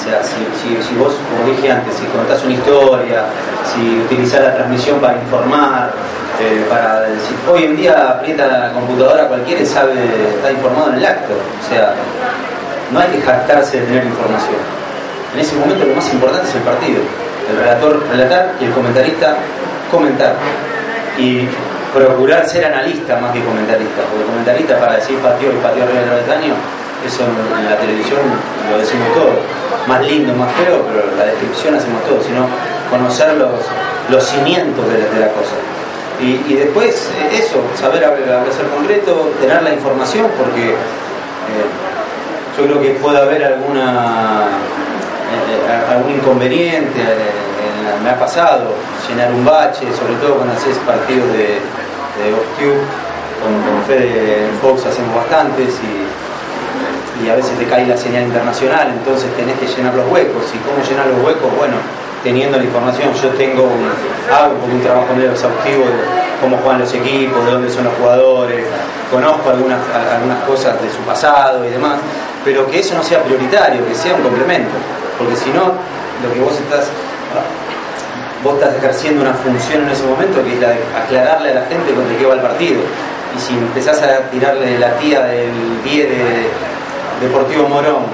O sea, si, vos, como dije antes, si contás una historia, si utilizás la transmisión para informar, eh, para decir, hoy en día aprieta la computadora cualquiera y sabe, está informado en el acto. O sea, no hay que jactarse de tener información. En ese momento lo más importante es el partido. El relator relatar y el comentarista comentar. Y procurar ser analista más que comentarista, porque comentarista para decir partido y partido arriba del año eso en, la televisión lo decimos todo, más lindo, más feo, pero la descripción hacemos todo, sino conocer los, los cimientos de, la cosa. Y, después eh, eso, saber ser concreto, tener la información, porque eh, yo creo que puede haber alguna eh, algún inconveniente en me ha pasado llenar un bache, sobre todo cuando haces partidos de, de con, Fede Fox hacemos bastantes y, y a veces te cae la señal internacional, entonces tenés que llenar los huecos. ¿Y cómo llenar los huecos? Bueno, teniendo la información, yo tengo un, hago un trabajo medio exhaustivo de cómo juegan los equipos, de dónde son los jugadores, conozco algunas, algunas cosas de su pasado y demás, pero que eso no sea prioritario, que sea un complemento, porque si no, lo que vos estás vos estás ejerciendo una función en ese momento que es la de aclararle a la gente contra qué va el partido. Y si empezás a tirarle la tía del 10 de Deportivo Morón,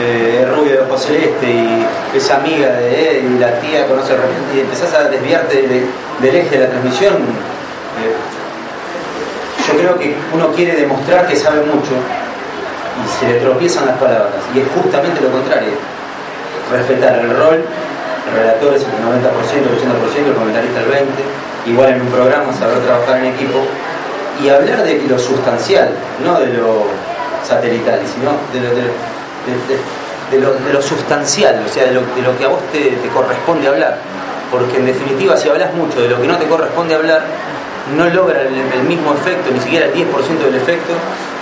eh, rubio de ojo celeste y es amiga de él y la tía conoce y empezás a desviarte de- del eje de la transmisión, eh, yo creo que uno quiere demostrar que sabe mucho y se le tropiezan las palabras. Y es justamente lo contrario. Respetar el rol, el relator es el 90%, el 80%, el comentarista el 20%, igual en un programa saber trabajar en equipo y hablar de lo sustancial, no de lo satelital, sino de lo, de, de- de- de lo, de lo sustancial, o sea, de lo, de lo que a vos te, te corresponde hablar. Porque en definitiva, si hablas mucho de lo que no te corresponde hablar, no logra el, el mismo efecto, ni siquiera el 10% del efecto,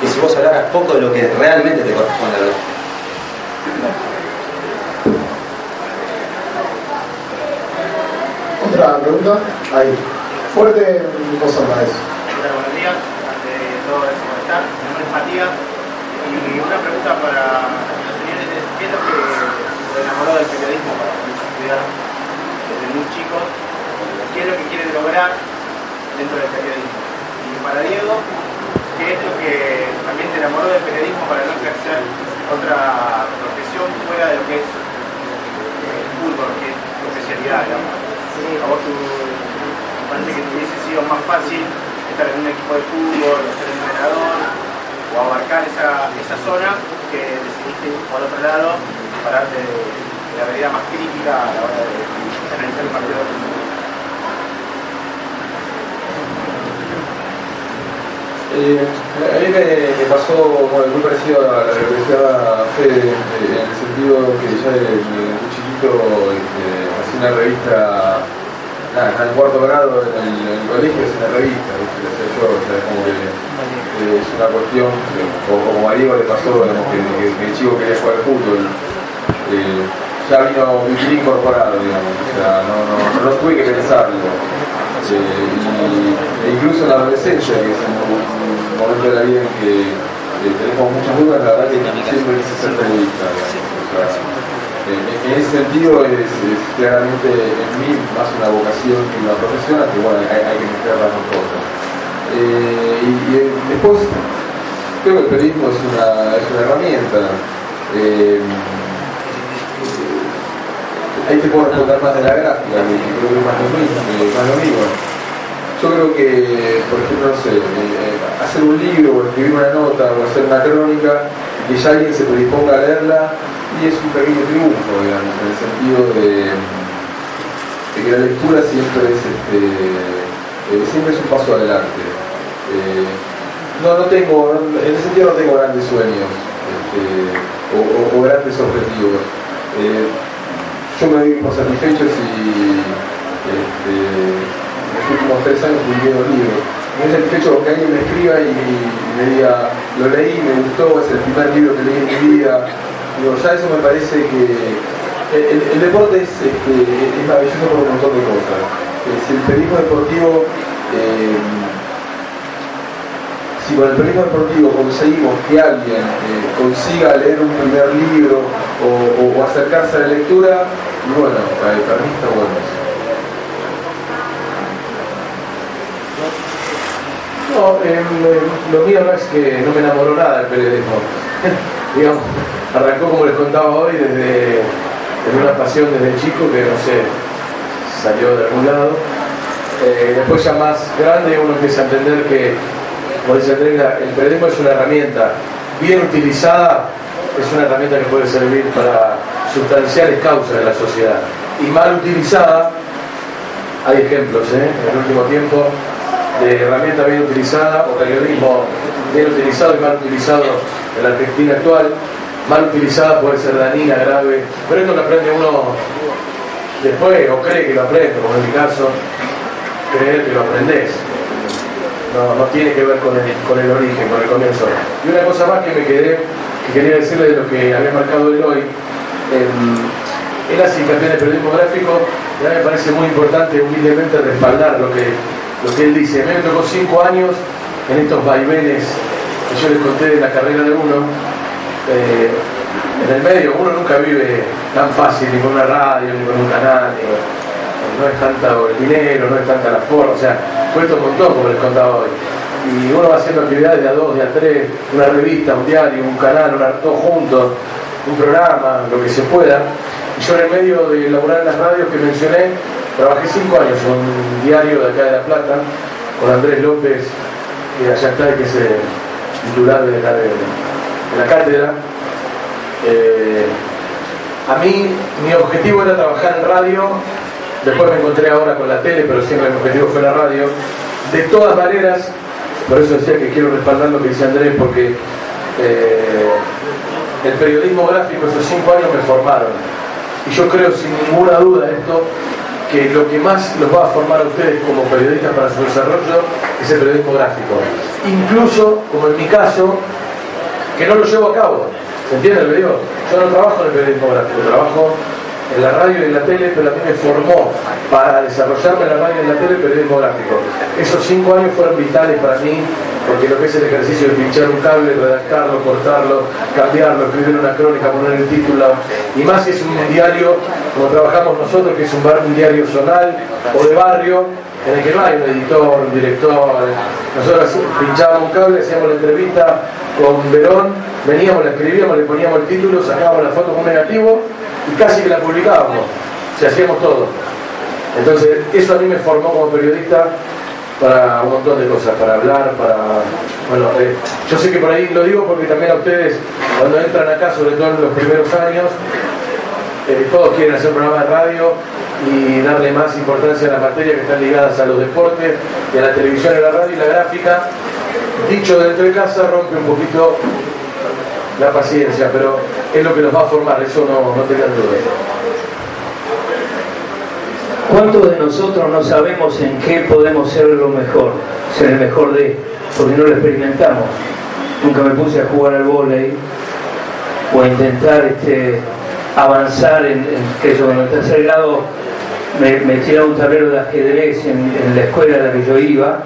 que si vos hablaras poco de lo que realmente te corresponde hablar. Otra pregunta. Ahí. Fuerte alta eso. Hola, buenos días. Ante todo, gracias por estar. Mi nombre es Matías. Pregunta para los señores. ¿Qué es lo que lo enamoró del periodismo para estudiar desde muy chicos? ¿Qué es lo que quieren lograr dentro del periodismo? Y para Diego, ¿qué es lo que también te enamoró del periodismo para no ejercer otra profesión fuera de lo que es eh, el fútbol, que es tu especialidad, digamos? A vos tu, parece que te hubiese sido más fácil estar en un equipo de fútbol, ser entrenador o abarcar esa, esa zona que decidiste ir por otro lado y de, la realidad más crítica a la hora de analizar el partido. Eh, a mí me, pasó muy parecido a la decía Fede, en el sentido que ya de, muy chiquito este, hacía una revista, nada, en cuarto grado en el, en el colegio es una revista, yo, o sea, es como que eh, es una cuestión, que, o como a Diego le pasó, digamos, que, que, que el chico quería jugar al fútbol. Eh, ya vino vivir incorporado, digamos, o sea, no, no, no tuve que pensarlo. Eh, y, e incluso en la adolescencia, que es un, un momento de la vida en que eh, tenemos muchas dudas, la verdad que siempre quise ser periodista. Eh, en, ese sentido es, claramente en mí más una vocación que una profesión, que bueno, hay, que meter las dos cosas. Y, eh, después creo que el periodismo es una, es una herramienta. Eh, ahí te puedo responder más de la gráfica, que creo que es más lo mismo. más lo mismo. Yo creo que, por ejemplo, no sé, eh, hacer un libro o escribir una nota o hacer una crónica, que ya alguien se predisponga a leerla, y es un pequeño triunfo, digamos, en el sentido de, que la lectura siempre es, este, eh, siempre es un paso adelante. Eh, no, no tengo, en ese sentido no tengo grandes sueños este, o, grandes objetivos. Eh, yo me doy por satisfecho si en los últimos tres años publiqué dos libros. Me doy satisfecho con que alguien me escriba y, y me diga, lo leí, me gustó, es el primer libro que leí en mi vida. Digo, ya eso me parece que el, el- el deporte es, este, es maravilloso por un montón de cosas. El periodismo deportivo eh, si con el periodismo deportivo conseguimos que alguien eh, consiga leer un primer libro o, acercarse a la lectura, bueno, para, para mí bueno. No, eh, lo mío no es que no me enamoró nada del periodismo. Digamos, arrancó como les contaba hoy desde en una pasión desde chico que no sé, salió de algún lado. Eh, después ya más grande uno empieza a entender que, como dice Andrés, el periodismo es una herramienta bien utilizada, es una herramienta que puede servir para sustanciales causas de la sociedad. Y mal utilizada, hay ejemplos ¿eh? en el último tiempo de herramienta bien utilizada o periodismo bien utilizado y mal utilizado en la Argentina actual. Mal utilizada puede ser dañina, grave, pero esto que aprende uno después o cree que lo aprende, como en mi caso, creer que lo aprendés. No, tiene que ver con el, origen, con el comienzo. Y una cosa más que me quedé, que quería decirle de lo que había marcado él hoy, eh, él hace hincapié en el periodismo gráfico y a mí me parece muy importante humildemente respaldar lo que, lo que él dice. A mí me tocó cinco años en estos vaivenes que yo les conté de la carrera de uno. Eh, en el medio uno nunca vive tan fácil ni con una radio, ni con un canal, ni, no es tanto el dinero, no es tanta la forma, o sea, cuesta un montón como les contaba hoy. Y uno va haciendo actividades de a dos, de a tres, una revista, un diario, un canal, un todo juntos, un programa, lo que se pueda. Y yo en el medio de laburar en las radios que mencioné, trabajé cinco años en un diario de acá de La Plata, con Andrés López, allá está, que es el titular de, acá de la cátedra. Eh, a mí mi objetivo era trabajar en radio, después me encontré ahora con la tele, pero siempre mi objetivo fue la radio. De todas maneras, por eso decía que quiero respaldar lo que dice Andrés, porque eh, el periodismo gráfico esos cinco años me formaron. Y yo creo sin ninguna duda esto, que lo que más los va a formar a ustedes como periodistas para su desarrollo es el periodismo gráfico. Incluso, como en mi caso, que no lo llevo a cabo. ¿Se entiende lo que digo? Yo no trabajo en el periodismo gráfico, trabajo en la radio y en la tele, pero a mí me formó para desarrollarme en la radio y en la tele el periodismo gráfico. Esos cinco años fueron vitales para mí, porque lo que es el ejercicio de pinchar un cable, redactarlo, cortarlo, cambiarlo, escribir una crónica, poner el título, y más si es un diario, como trabajamos nosotros, que es un, un diario zonal o de barrio, en el que no hay un editor, un director. Nosotros pinchábamos un cable, hacíamos la entrevista con Verón, veníamos, la escribíamos, le poníamos el título, sacábamos la foto con un negativo y casi que la publicábamos. O hacíamos todo. Entonces, eso a mí me formó como periodista para un montón de cosas, para hablar, para... Bueno, eh, yo sé que por ahí lo digo porque también a ustedes, cuando entran acá, sobre todo en los primeros años, todos quieren hacer un programa de radio y darle más importancia a las materias que están ligadas a los deportes y a la televisión y la radio y la gráfica. Dicho dentro de casa rompe un poquito la paciencia, pero es lo que nos va a formar, eso no, no tengan duda. ¿Cuántos de nosotros no sabemos en qué podemos ser lo mejor? Ser el mejor de, porque no lo experimentamos. Nunca me puse a jugar al volei o a intentar este, avanzar en, que yo en el tercer grado me, me tiraba un tablero de ajedrez en, la escuela a la que yo iba,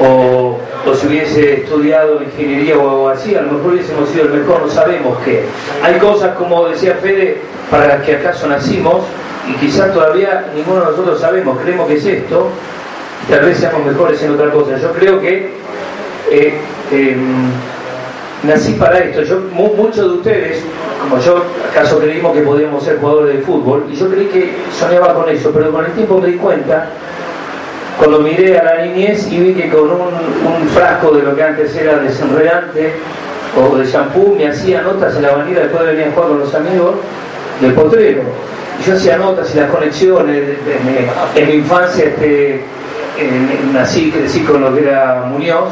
o, si hubiese estudiado ingeniería o algo así, a lo mejor hubiésemos sido el mejor, no sabemos qué. Hay cosas, como decía Fede, para las que acaso nacimos, y quizás todavía ninguno de nosotros sabemos, creemos que es esto, tal vez seamos mejores en otra cosa. Yo creo que eh, em, nací para esto. Yo, muchos de ustedes, como yo, acaso creímos que podíamos ser jugadores de fútbol, y yo creí que soñaba con eso, pero con el tiempo me di cuenta, cuando miré a la niñez y vi que con un, frasco de lo que antes era desenredante o de shampoo me hacía notas en la avenida después de venir a jugar con los amigos del potrero. Yo hacía notas y las conexiones. En, mi infancia este, nací, crecí con lo que era Muñoz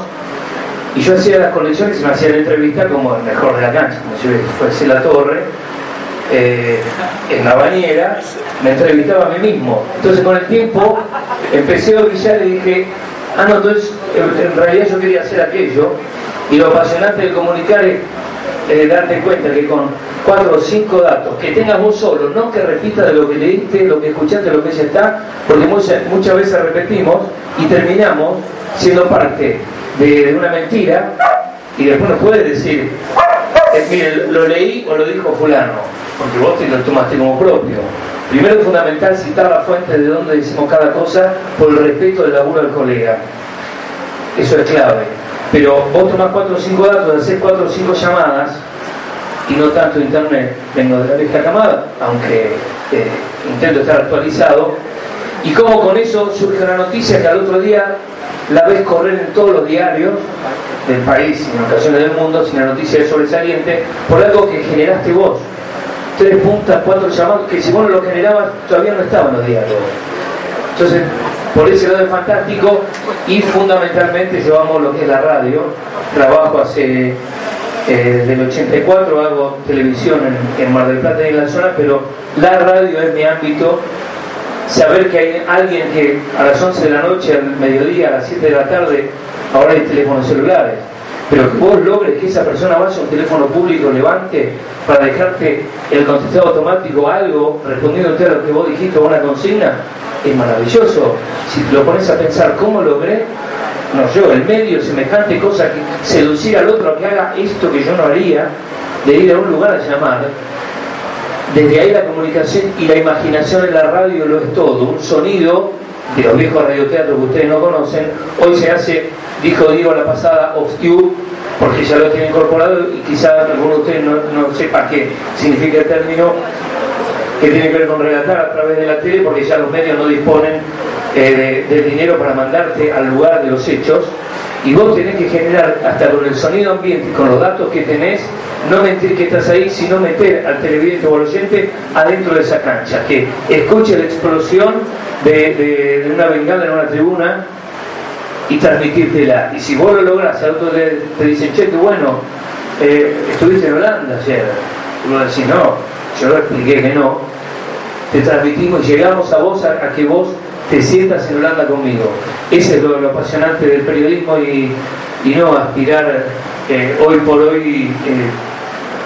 y yo hacía las conexiones y me hacía la entrevista como el mejor de la cancha, como si fuese la torre, eh, en la bañera, me entrevistaba a mí mismo. Entonces con el tiempo empecé a brillar y dije, ah no, entonces en realidad yo quería hacer aquello. Y lo apasionante de comunicar es darte cuenta que con cuatro o cinco datos, que tengas vos solo, no que repitas de lo que leíste, lo que escuchaste, lo que ya está, porque muchas, muchas veces repetimos y terminamos siendo parte de, una mentira y después no puedes decir, eh, mire, lo leí o lo dijo fulano, porque vos te lo tomaste como propio. Primero es fundamental citar la fuente de donde decimos cada cosa por el respeto del laburo del colega. Eso es clave. Pero vos tomás cuatro o cinco datos, haces cuatro o cinco llamadas y no tanto internet. Vengo de la vieja camada, aunque eh, intento estar actualizado. Y como con eso surge una noticia que al otro día la ves correr en todos los diarios del país y en ocasiones del mundo sin la noticia de sobresaliente por algo que generaste vos. Tres puntas, cuatro llamados que si vos no lo generabas todavía no estaban los diarios. Entonces, por ese lado es fantástico y fundamentalmente llevamos lo que es la radio. Trabajo hace Eh, desde el 84 hago televisión en, en Mar del Plata y en la zona, pero la radio es mi ámbito. Saber que hay alguien que a las 11 de la noche, al mediodía, a las 7 de la tarde, ahora hay teléfonos celulares, pero que vos logres que esa persona vaya a un teléfono público, levante para dejarte el contestado automático algo, respondiéndote a lo que vos dijiste o una consigna, es maravilloso. Si te lo pones a pensar, ¿cómo logré? No, yo, el medio, semejante cosa que seducir al otro a que haga esto que yo no haría, de ir a un lugar a llamar. Desde ahí la comunicación y la imaginación en la radio lo es todo. Un sonido de los viejos radioteatros que ustedes no conocen, hoy se hace, dijo Diego la pasada, obscure, porque ya lo tiene incorporado y quizá alguno de ustedes no, no sepa qué significa el término que tiene que ver con relatar a través de la tele, porque ya los medios no disponen eh, de, de dinero para mandarte al lugar de los hechos, y vos tenés que generar, hasta con el sonido ambiente con los datos que tenés, no mentir que estás ahí, sino meter al televidente o al oyente adentro de esa cancha, que escuche la explosión de, de- una bengala en una tribuna y transmitírtela. Y si vos lo lográs, al otro te, te dicen, che, qué bueno, eh, estuviste en Holanda ayer. Y vos decís, no, yo lo expliqué que no. Te transmitimos y llegamos a vos a que vos te sientas en Holanda conmigo. Ese es lo, apasionante del periodismo y, y no aspirar eh, hoy por hoy eh,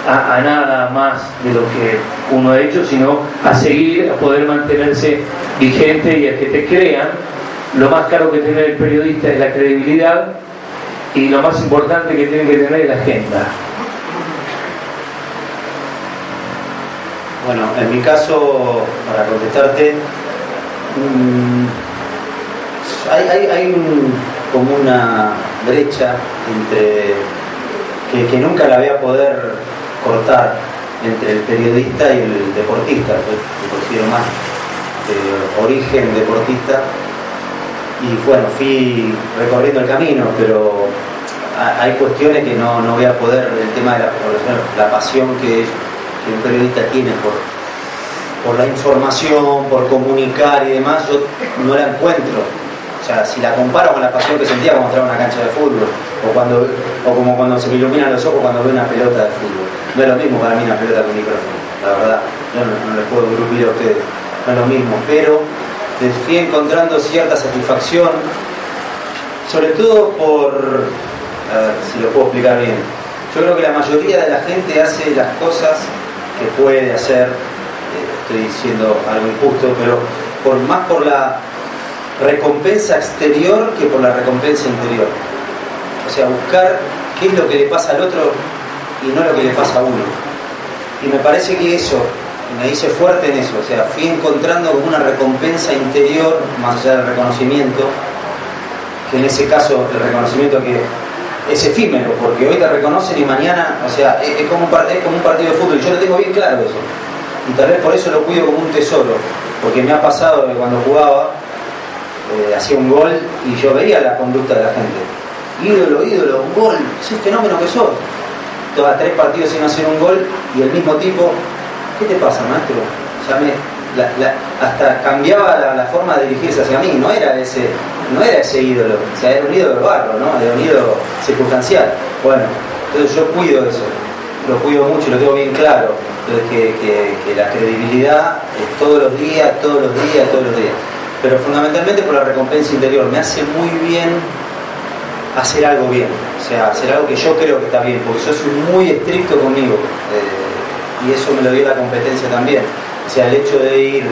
a, a nada más de lo que uno ha hecho, sino a seguir, a poder mantenerse vigente y a que te crean. Lo más caro que tiene el periodista es la credibilidad y lo más importante que tiene que tener es la agenda. Bueno, en mi caso, para contestarte, mm, hay, hay- hay como una brecha entre que, que nunca la voy a poder cortar entre el periodista y el deportista. Yo más de origen deportista y bueno, fui recorriendo el camino, pero ha- hay cuestiones que no, no voy a poder, el tema de la, la pasión que un periodista tiene por, por la información, por comunicar y demás, yo no la encuentro. O sea, si la comparo con la pasión que sentía cuando entraba una cancha de fútbol, o, cuando, o como cuando se me iluminan los ojos cuando veo una pelota de fútbol. No es lo mismo para mí una pelota con un micrófono, la verdad. Yo no, les puedo grupir a ustedes, no es lo mismo. Pero les fui encontrando cierta satisfacción, sobre todo por, a ver si lo puedo explicar bien. Yo creo que la mayoría de la gente hace las cosas que puede hacer, estoy diciendo algo injusto, pero por, más por la recompensa exterior que por la recompensa interior. O sea, buscar qué es lo que le pasa al otro y no lo que le pasa a uno. Y me parece que eso, me hice fuerte en eso, o sea, fui encontrando como una recompensa interior, más allá del reconocimiento, que en ese caso el reconocimiento que es efímero, porque hoy te reconocen y mañana, o sea, es, como, un, es como un partido de fútbol, yo lo tengo bien claro eso. Y tal vez por eso lo cuido como un tesoro, porque me ha pasado que cuando jugaba, eh, hacía un gol y yo veía la conducta de la gente. Ídolo, ídolo, un gol, es fenómeno que sos. Todas tres partidos sin hacer un gol y el mismo tipo, ¿qué te pasa, maestro? Sea, me- hasta cambiaba la, la forma de dirigirse hacia mí, no era ese, no era ese ídolo, o sea, era un ídolo de barro, ¿no? Era un ídolo circunstancial. Bueno, entonces yo cuido eso, lo cuido mucho y lo tengo bien claro. Entonces que, que- la credibilidad es todos los días, todos los días, todos los días. Pero fundamentalmente por la recompensa interior. Me hace muy bien hacer algo bien, o sea, hacer algo que yo creo que está bien, porque yo soy muy estricto conmigo eh, y eso me lo dio la competencia también. O sea, el hecho de ir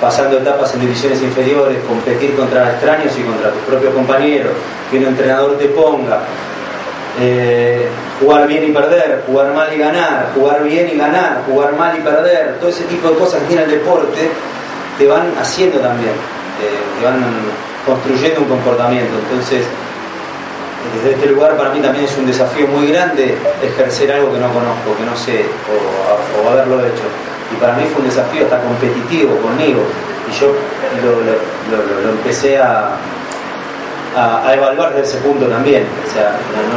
pasando etapas en divisiones inferiores, competir contra extraños y contra tus propios compañeros, que un entrenador te ponga, eh, jugar bien y perder, jugar mal y ganar, jugar bien y ganar, jugar mal y perder, todo ese tipo de cosas que tiene el deporte, te van haciendo también, eh, te van construyendo un comportamiento. Entonces, desde este lugar para mí también es un desafío muy grande ejercer algo que no conozco, que no sé, o, haberlo hecho. Y para mí fue un desafío hasta competitivo conmigo. Y yo lo empecé a, a, evaluar desde ese punto también. O sea,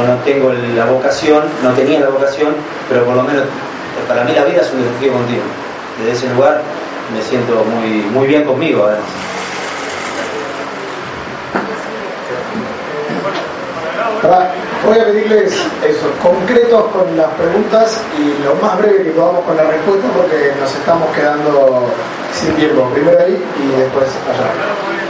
no, tengo la vocación, no tenía la vocación, pero por lo menos eh, para mí la vida es un desafío continuo. Desde ese lugar me siento muy, muy bien conmigo además. Voy a pedirles eso, concretos con las preguntas y lo más breve que podamos con la respuesta porque nos estamos quedando sin tiempo. Primero ahí y después allá.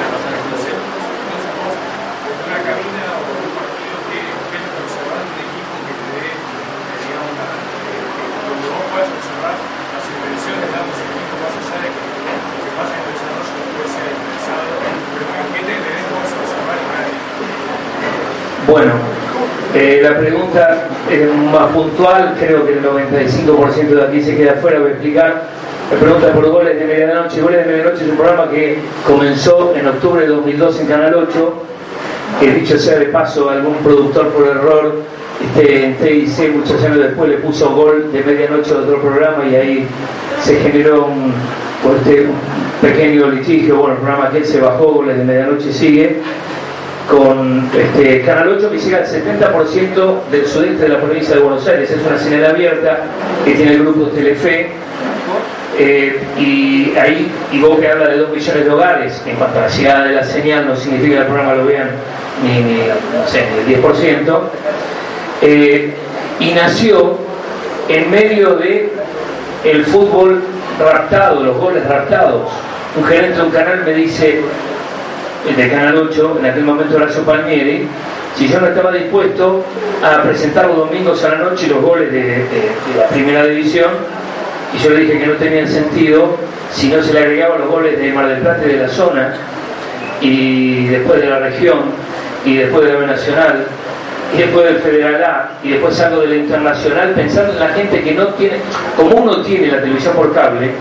Bueno, eh, la pregunta es más puntual, creo que el 95% de aquí se queda afuera, voy a explicar. La pregunta por goles de medianoche. Goles de medianoche es un programa que comenzó en octubre de 2002 en Canal 8, que dicho sea de paso, algún productor por error este, en TIC muchos años después le puso gol de medianoche a otro programa y ahí se generó un, este, pequeño litigio. Bueno, el programa que se bajó, goles de medianoche sigue con este, Canal 8 que llega al 70% del sudeste de la provincia de Buenos Aires. Es una señal abierta que tiene el grupo Telefe. Eh, y ahí, y vos que habla de 2 millones de hogares, en cuanto a la llegada de la señal, no significa que el programa lo vean ni, ni no sé, ni el 10%. Eh, y nació en medio de el fútbol raptado, los goles raptados. Un gerente de un canal me dice, de Canal 8, en aquel momento Horacio Palmieri, si yo no estaba dispuesto a presentar los domingos a la noche los goles de, la primera división, y yo le dije que no tenían sentido si no se le agregaban los goles de Mar del Plata y de la zona, y después de la región, y después de la Nacional, y después del Federal A, y después algo de la Internacional, pensando en la gente que no tiene, como uno tiene la televisión por cable,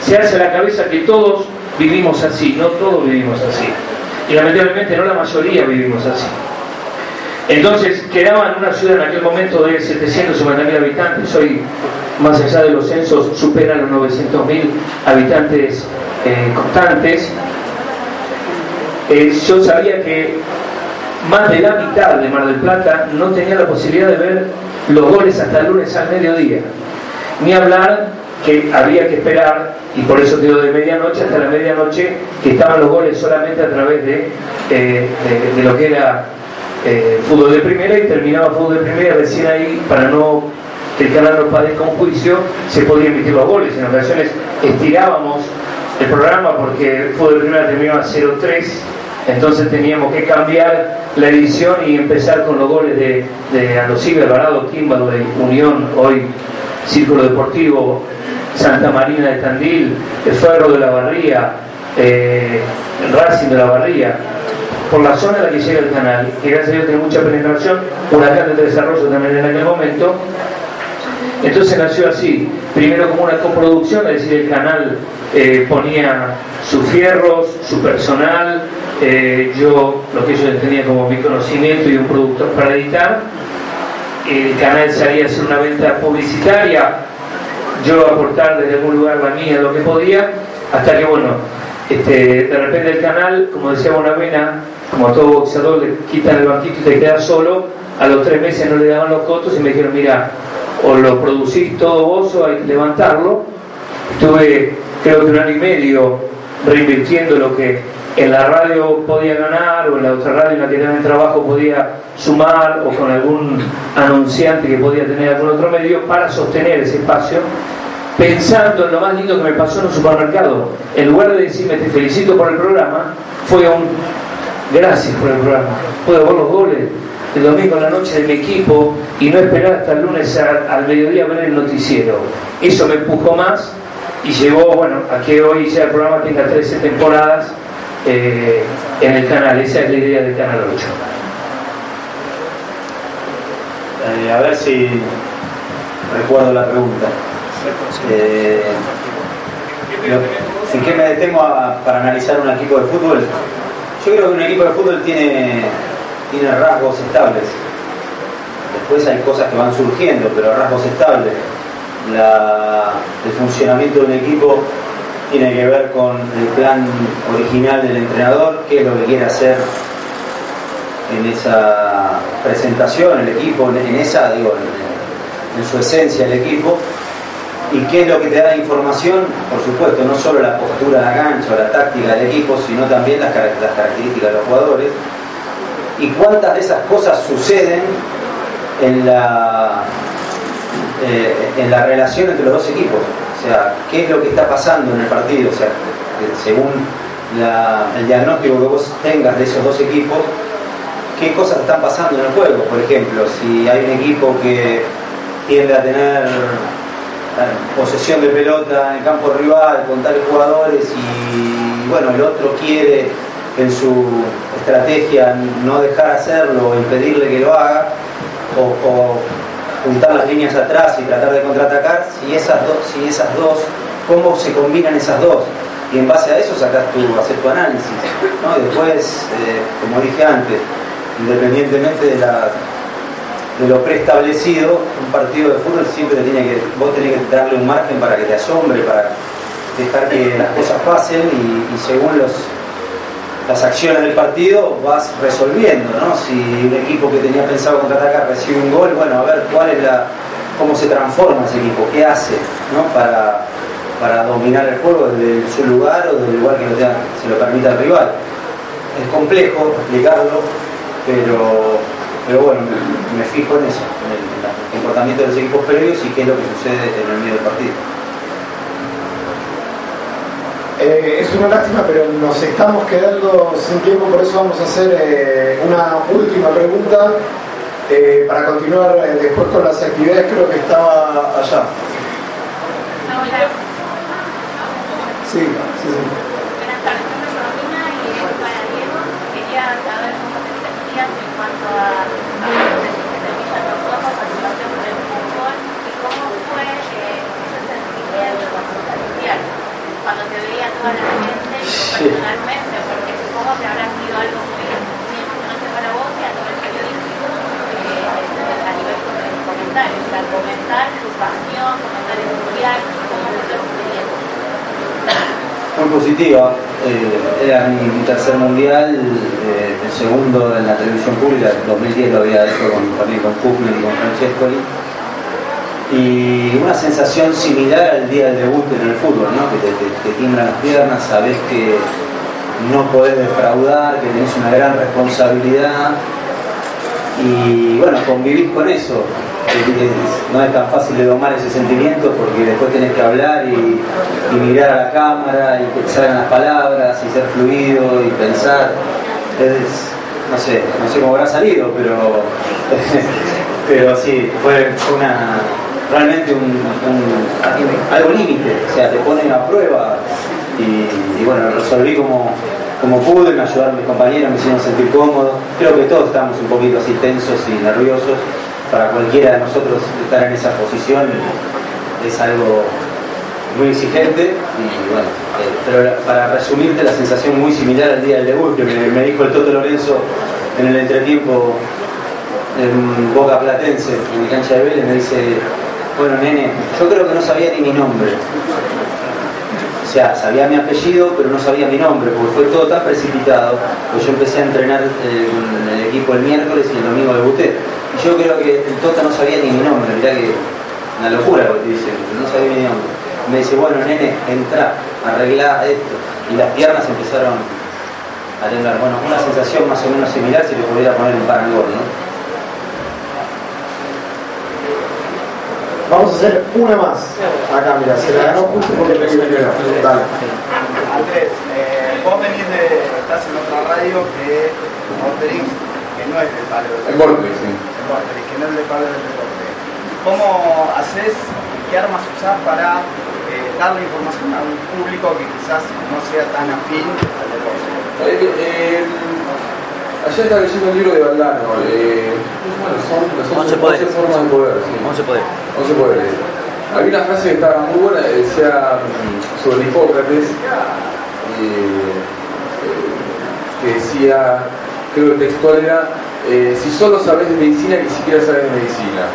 se hace la cabeza que todos vivimos así, no todos vivimos así. Y lamentablemente no la mayoría vivimos así. Entonces quedaba en una ciudad en aquel momento de 750.000 habitantes, hoy más allá de los censos superan los 900.000 habitantes eh, constantes. Eh, yo sabía que más de la mitad de Mar del Plata no tenía la posibilidad de ver los goles hasta el lunes al mediodía. Ni hablar que había que esperar, y por eso quedó de medianoche hasta la medianoche, que estaban los goles solamente a través de, eh, de, de lo que era eh, fútbol de primera y terminaba fútbol de primera, recién ahí, para no que el canal no padezca un juicio, se podían emitir los goles. En ocasiones estirábamos el programa porque fútbol de primera terminaba 0-3, entonces teníamos que cambiar la edición y empezar con los goles de, de Andosive, Alvarado, Kimberley, Unión, hoy Círculo Deportivo, Santa Marina de Tandil, el Ferro de la Barría, eh, el Racing de la Barría, por la zona en la que llega el canal, que gracias a Dios tiene mucha penetración, Huracán de desarrollo también en aquel momento. Entonces nació así, primero como una coproducción, es decir, el canal eh, ponía sus fierros, su personal, eh, yo lo que yo tenía como mi conocimiento y un productor para editar, el canal salía a hacer una venta publicitaria, yo aportar desde algún lugar la mía lo que podía, hasta que bueno, este, de repente el canal, como decía Bonavena, como a todo boxeador le quitan el banquito y te quedas solo, a los tres meses no le daban los cotos y me dijeron, mira, o lo producís todo vos o hay que levantarlo. Estuve creo que un año y medio reinvirtiendo lo que en la radio podía ganar o en la otra radio en la que tenía trabajo podía sumar o con algún anunciante que podía tener algún otro medio para sostener ese espacio pensando en lo más lindo que me pasó en un supermercado. En lugar de decirme te felicito por el programa fue un gracias por el programa puedo ver los goles el domingo en la noche de mi equipo y no esperar hasta el lunes a, al mediodía ver el noticiero. Eso me empujó más y llevó bueno a que hoy ya el programa tenga 13 temporadas eh, en el canal. Esa es la idea del Canal 8. Eh, a ver si recuerdo la pregunta. Eh, ¿En qué me detengo para analizar un equipo de fútbol? Yo creo que un equipo de fútbol tiene, tiene rasgos estables. Después hay cosas que van surgiendo, pero rasgos estables. El funcionamiento de un equipo tiene que ver con el plan original del entrenador, qué es lo que quiere hacer en esa presentación, el equipo, en esa, digo, en, su esencia el equipo, y qué es lo que te da información, por supuesto, no solo la postura de la cancha o la táctica del equipo, sino también las características de los jugadores, y cuántas de esas cosas suceden en la, eh, en la relación entre los dos equipos. O sea, qué es lo que está pasando en el partido, o sea, que según el diagnóstico que vos tengas de esos dos equipos, qué cosas están pasando en el juego. Por ejemplo, si hay un equipo que tiende a tener eh, posesión de pelota en el campo rival con tales jugadores y bueno, el otro quiere en su estrategia no dejar hacerlo o impedirle que lo haga o, o juntar las líneas atrás y tratar de contraatacar, si esas dos, si esas dos, cómo se combinan esas dos y en base a eso sacas tu, hacer tu análisis. ¿no? Y después, eh, como dije antes, independientemente de la de lo preestablecido, un partido de fútbol siempre tiene que, vos tenés que darle un margen para que te asombre, para dejar que las cosas pasen y, y según los, las acciones del partido vas resolviendo, ¿no? Si un equipo que tenía pensado contraatacar recibe un gol, bueno, a ver cuál es la, cómo se transforma ese equipo, qué hace, ¿no? Para, para dominar el juego desde su lugar o desde el lugar que se lo permita el rival. Es complejo explicarlo, pero, pero bueno, me, me fijo en eso, en el, en el comportamiento de los equipos previos y qué es lo que sucede en el medio del partido. Eh, es una lástima, pero nos estamos quedando sin tiempo, por eso vamos a hacer eh, una última pregunta eh, para continuar después con las actividades. Creo que estaba allá. Sí, sí, sí. Quería saber cómo te en cuanto a veces que te brillan los ojos a tu pasión por el fútbol y cómo fue eh, ese sentimiento cuando estás mundial, cuando te veía toda la gente tú personalmente, porque supongo que habrá sido algo muy, muy emocionante para vos y a nivel periodístico, eh, a nivel de comentarios, o sea, comentar tu pasión, comentar el mundial, cómo fue tu experiencia. Muy positiva. Eh, era mi, mi tercer mundial, eh, el segundo en la televisión pública, en 2010 lo había hecho con, también con y con Francescoli. Y una sensación similar al día del debut en el fútbol, ¿no? que te, te- tiemblan las piernas, sabes que no podés defraudar, que tenés una gran responsabilidad y bueno, convivís con eso. Es- es- No es tan fácil de domar ese sentimiento porque después tenés que hablar y, mirar a la cámara y te salgan las palabras y ser fluido y pensar. Es, no sé, no sé cómo habrá salido, pero, pero sí, fue una, realmente un, algo límite, o sea, te ponen a prueba y, bueno, resolví como, como pude, me ayudaron mis compañeros, me hicieron sentir cómodo. Creo que todos estamos un poquito así tensos y nerviosos. Para cualquiera de nosotros estar en esa posición es algo muy exigente eh, pero para resumirte la sensación muy similar al día del debut que me, me dijo el Toto Lorenzo en el entretiempo en Boca Platense, en mi cancha de Vélez, me dice, bueno nene, yo creo que no sabía ni mi nombre. O sea, sabía mi apellido, pero no sabía mi nombre, porque fue todo tan precipitado, pues yo empecé a entrenar eh, con el equipo el miércoles y el domingo debuté. Y yo creo que el Tota no sabía ni mi nombre, mirá que una locura lo que te dicen, no sabía mi nombre. Me dice, bueno nene, entra, arregla esto. Y las piernas empezaron a temblar. Bueno, una sensación más o menos similar si le pudiera poner un parangón, ¿no? Vamos a hacer una más. Acá, mira, se la ganó justo porque me primero. Dale. Andrés, eh, vos venís de, estás en otra radio que Vorterix, que no es del palo del En Vorterix, sí. En Vorterix, que no es del palo del deporte. ¿Cómo haces, qué armas usás para eh, darle información a un público que quizás no sea tan afín al deporte? Ayer estaba leyendo un libro de Valdano. Eh, bueno, son, son 11 poderes. formas de poder. Sí. 11 poderes. 11 poderes. Había una frase que estaba muy buena, decía mm, sobre Hipócrates, eh, eh, que decía, creo que el textual era, eh, si solo sabes de medicina, ni siquiera sabes de medicina.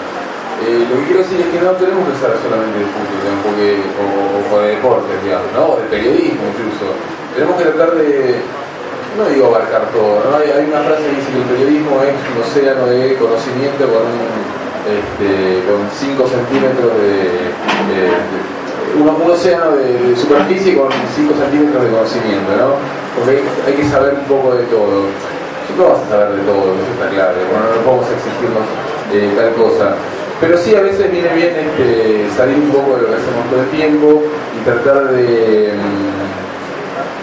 Eh, lo que quiero decir es que no tenemos que usar solamente el fútbol porque, o, o, de deportes, digamos, ¿no? o de periodismo incluso. Tenemos que tratar de, no digo abarcar todo, ¿no? hay, una frase que dice que el periodismo es un océano de conocimiento con un, este, con 5 centímetros de, un, océano de, superficie con 5 centímetros de conocimiento, ¿no? Porque hay, que saber un poco de todo. No vas a saber de todo, eso está claro, bueno, no podemos exigirnos eh, tal cosa. Pero sí a veces viene bien este, salir un poco de lo que hacemos todo el tiempo y tratar de,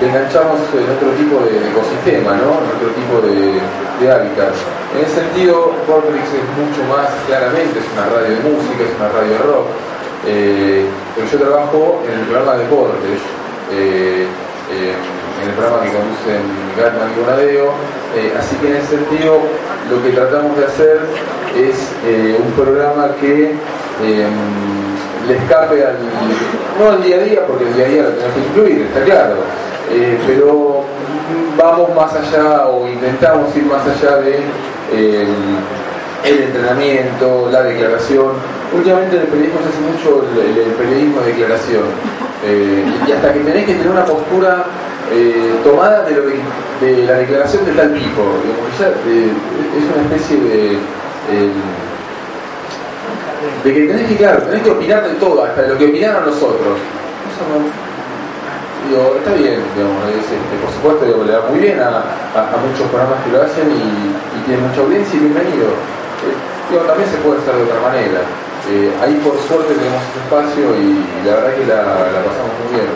engancharnos en otro tipo de, ecosistema, ¿no? en otro tipo de, de hábitat. En ese sentido, Vortrix es mucho más claramente, es una radio de música, es una radio de rock. Eh, pero yo trabajo en el programa de deportes, eh, eh, en el programa que conducen Gatman y Bonadeo, así que en ese sentido lo que tratamos de hacer es un programa que le escape al, no al día a día, porque el día a día lo tenemos que incluir, está claro, pero vamos más allá o intentamos ir más allá de el entrenamiento, la declaración. Últimamente en el periodismo se hace mucho el, periodismo de declaración. Eh, y hasta que tenés que tener una postura eh, tomada de, lo de, la declaración de tal tipo. es una especie de. De que tenés que, claro, tenés que opinar de todo, hasta de lo que opinaron los otros. Eso no, digo, está bien, digamos, este, por supuesto le va muy bien a, muchos programas que lo hacen y, y tienen mucha audiencia y bienvenido. Eh, digo, también se puede hacer de otra manera. Eh, ahí por suerte tenemos un espacio y, la verdad que la, pasamos muy bien.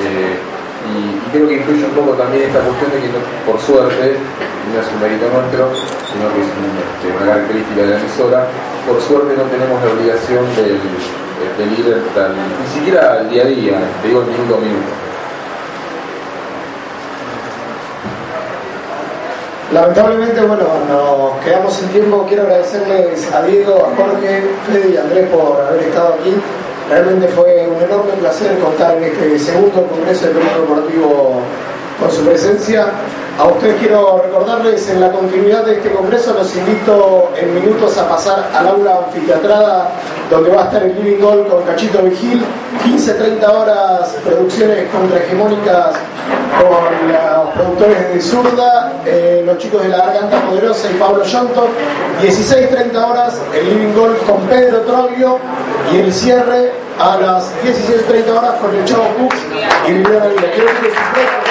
Eh, y, creo que influye un poco también esta cuestión de que por suerte, no es un mérito nuestro, sino que es este, una característica de la emisora, por suerte no tenemos la obligación del, del ir ni siquiera al día a día, te digo el minuto a minuto. Lamentablemente, bueno, nos quedamos sin tiempo. Quiero agradecerles a Diego, a Jorge, Fede y Andrés por haber estado aquí. Realmente fue un enorme placer contar en este segundo Congreso de Periodismo Deportivo con su presencia. A ustedes quiero recordarles, en la continuidad de este congreso, los invito en minutos a pasar al aula anfiteatrada, donde va a estar el Living Gold con Cachito Vigil, 15-30 horas, producciones contrahegemónicas con los productores de Zurda, eh, los chicos de la Garganta Poderosa y Pablo Llanto, 16-30 horas, el Living Gold con Pedro Troglio. Y el cierre a las 16.30 horas con el Chavo Cooks y Viviana Vila.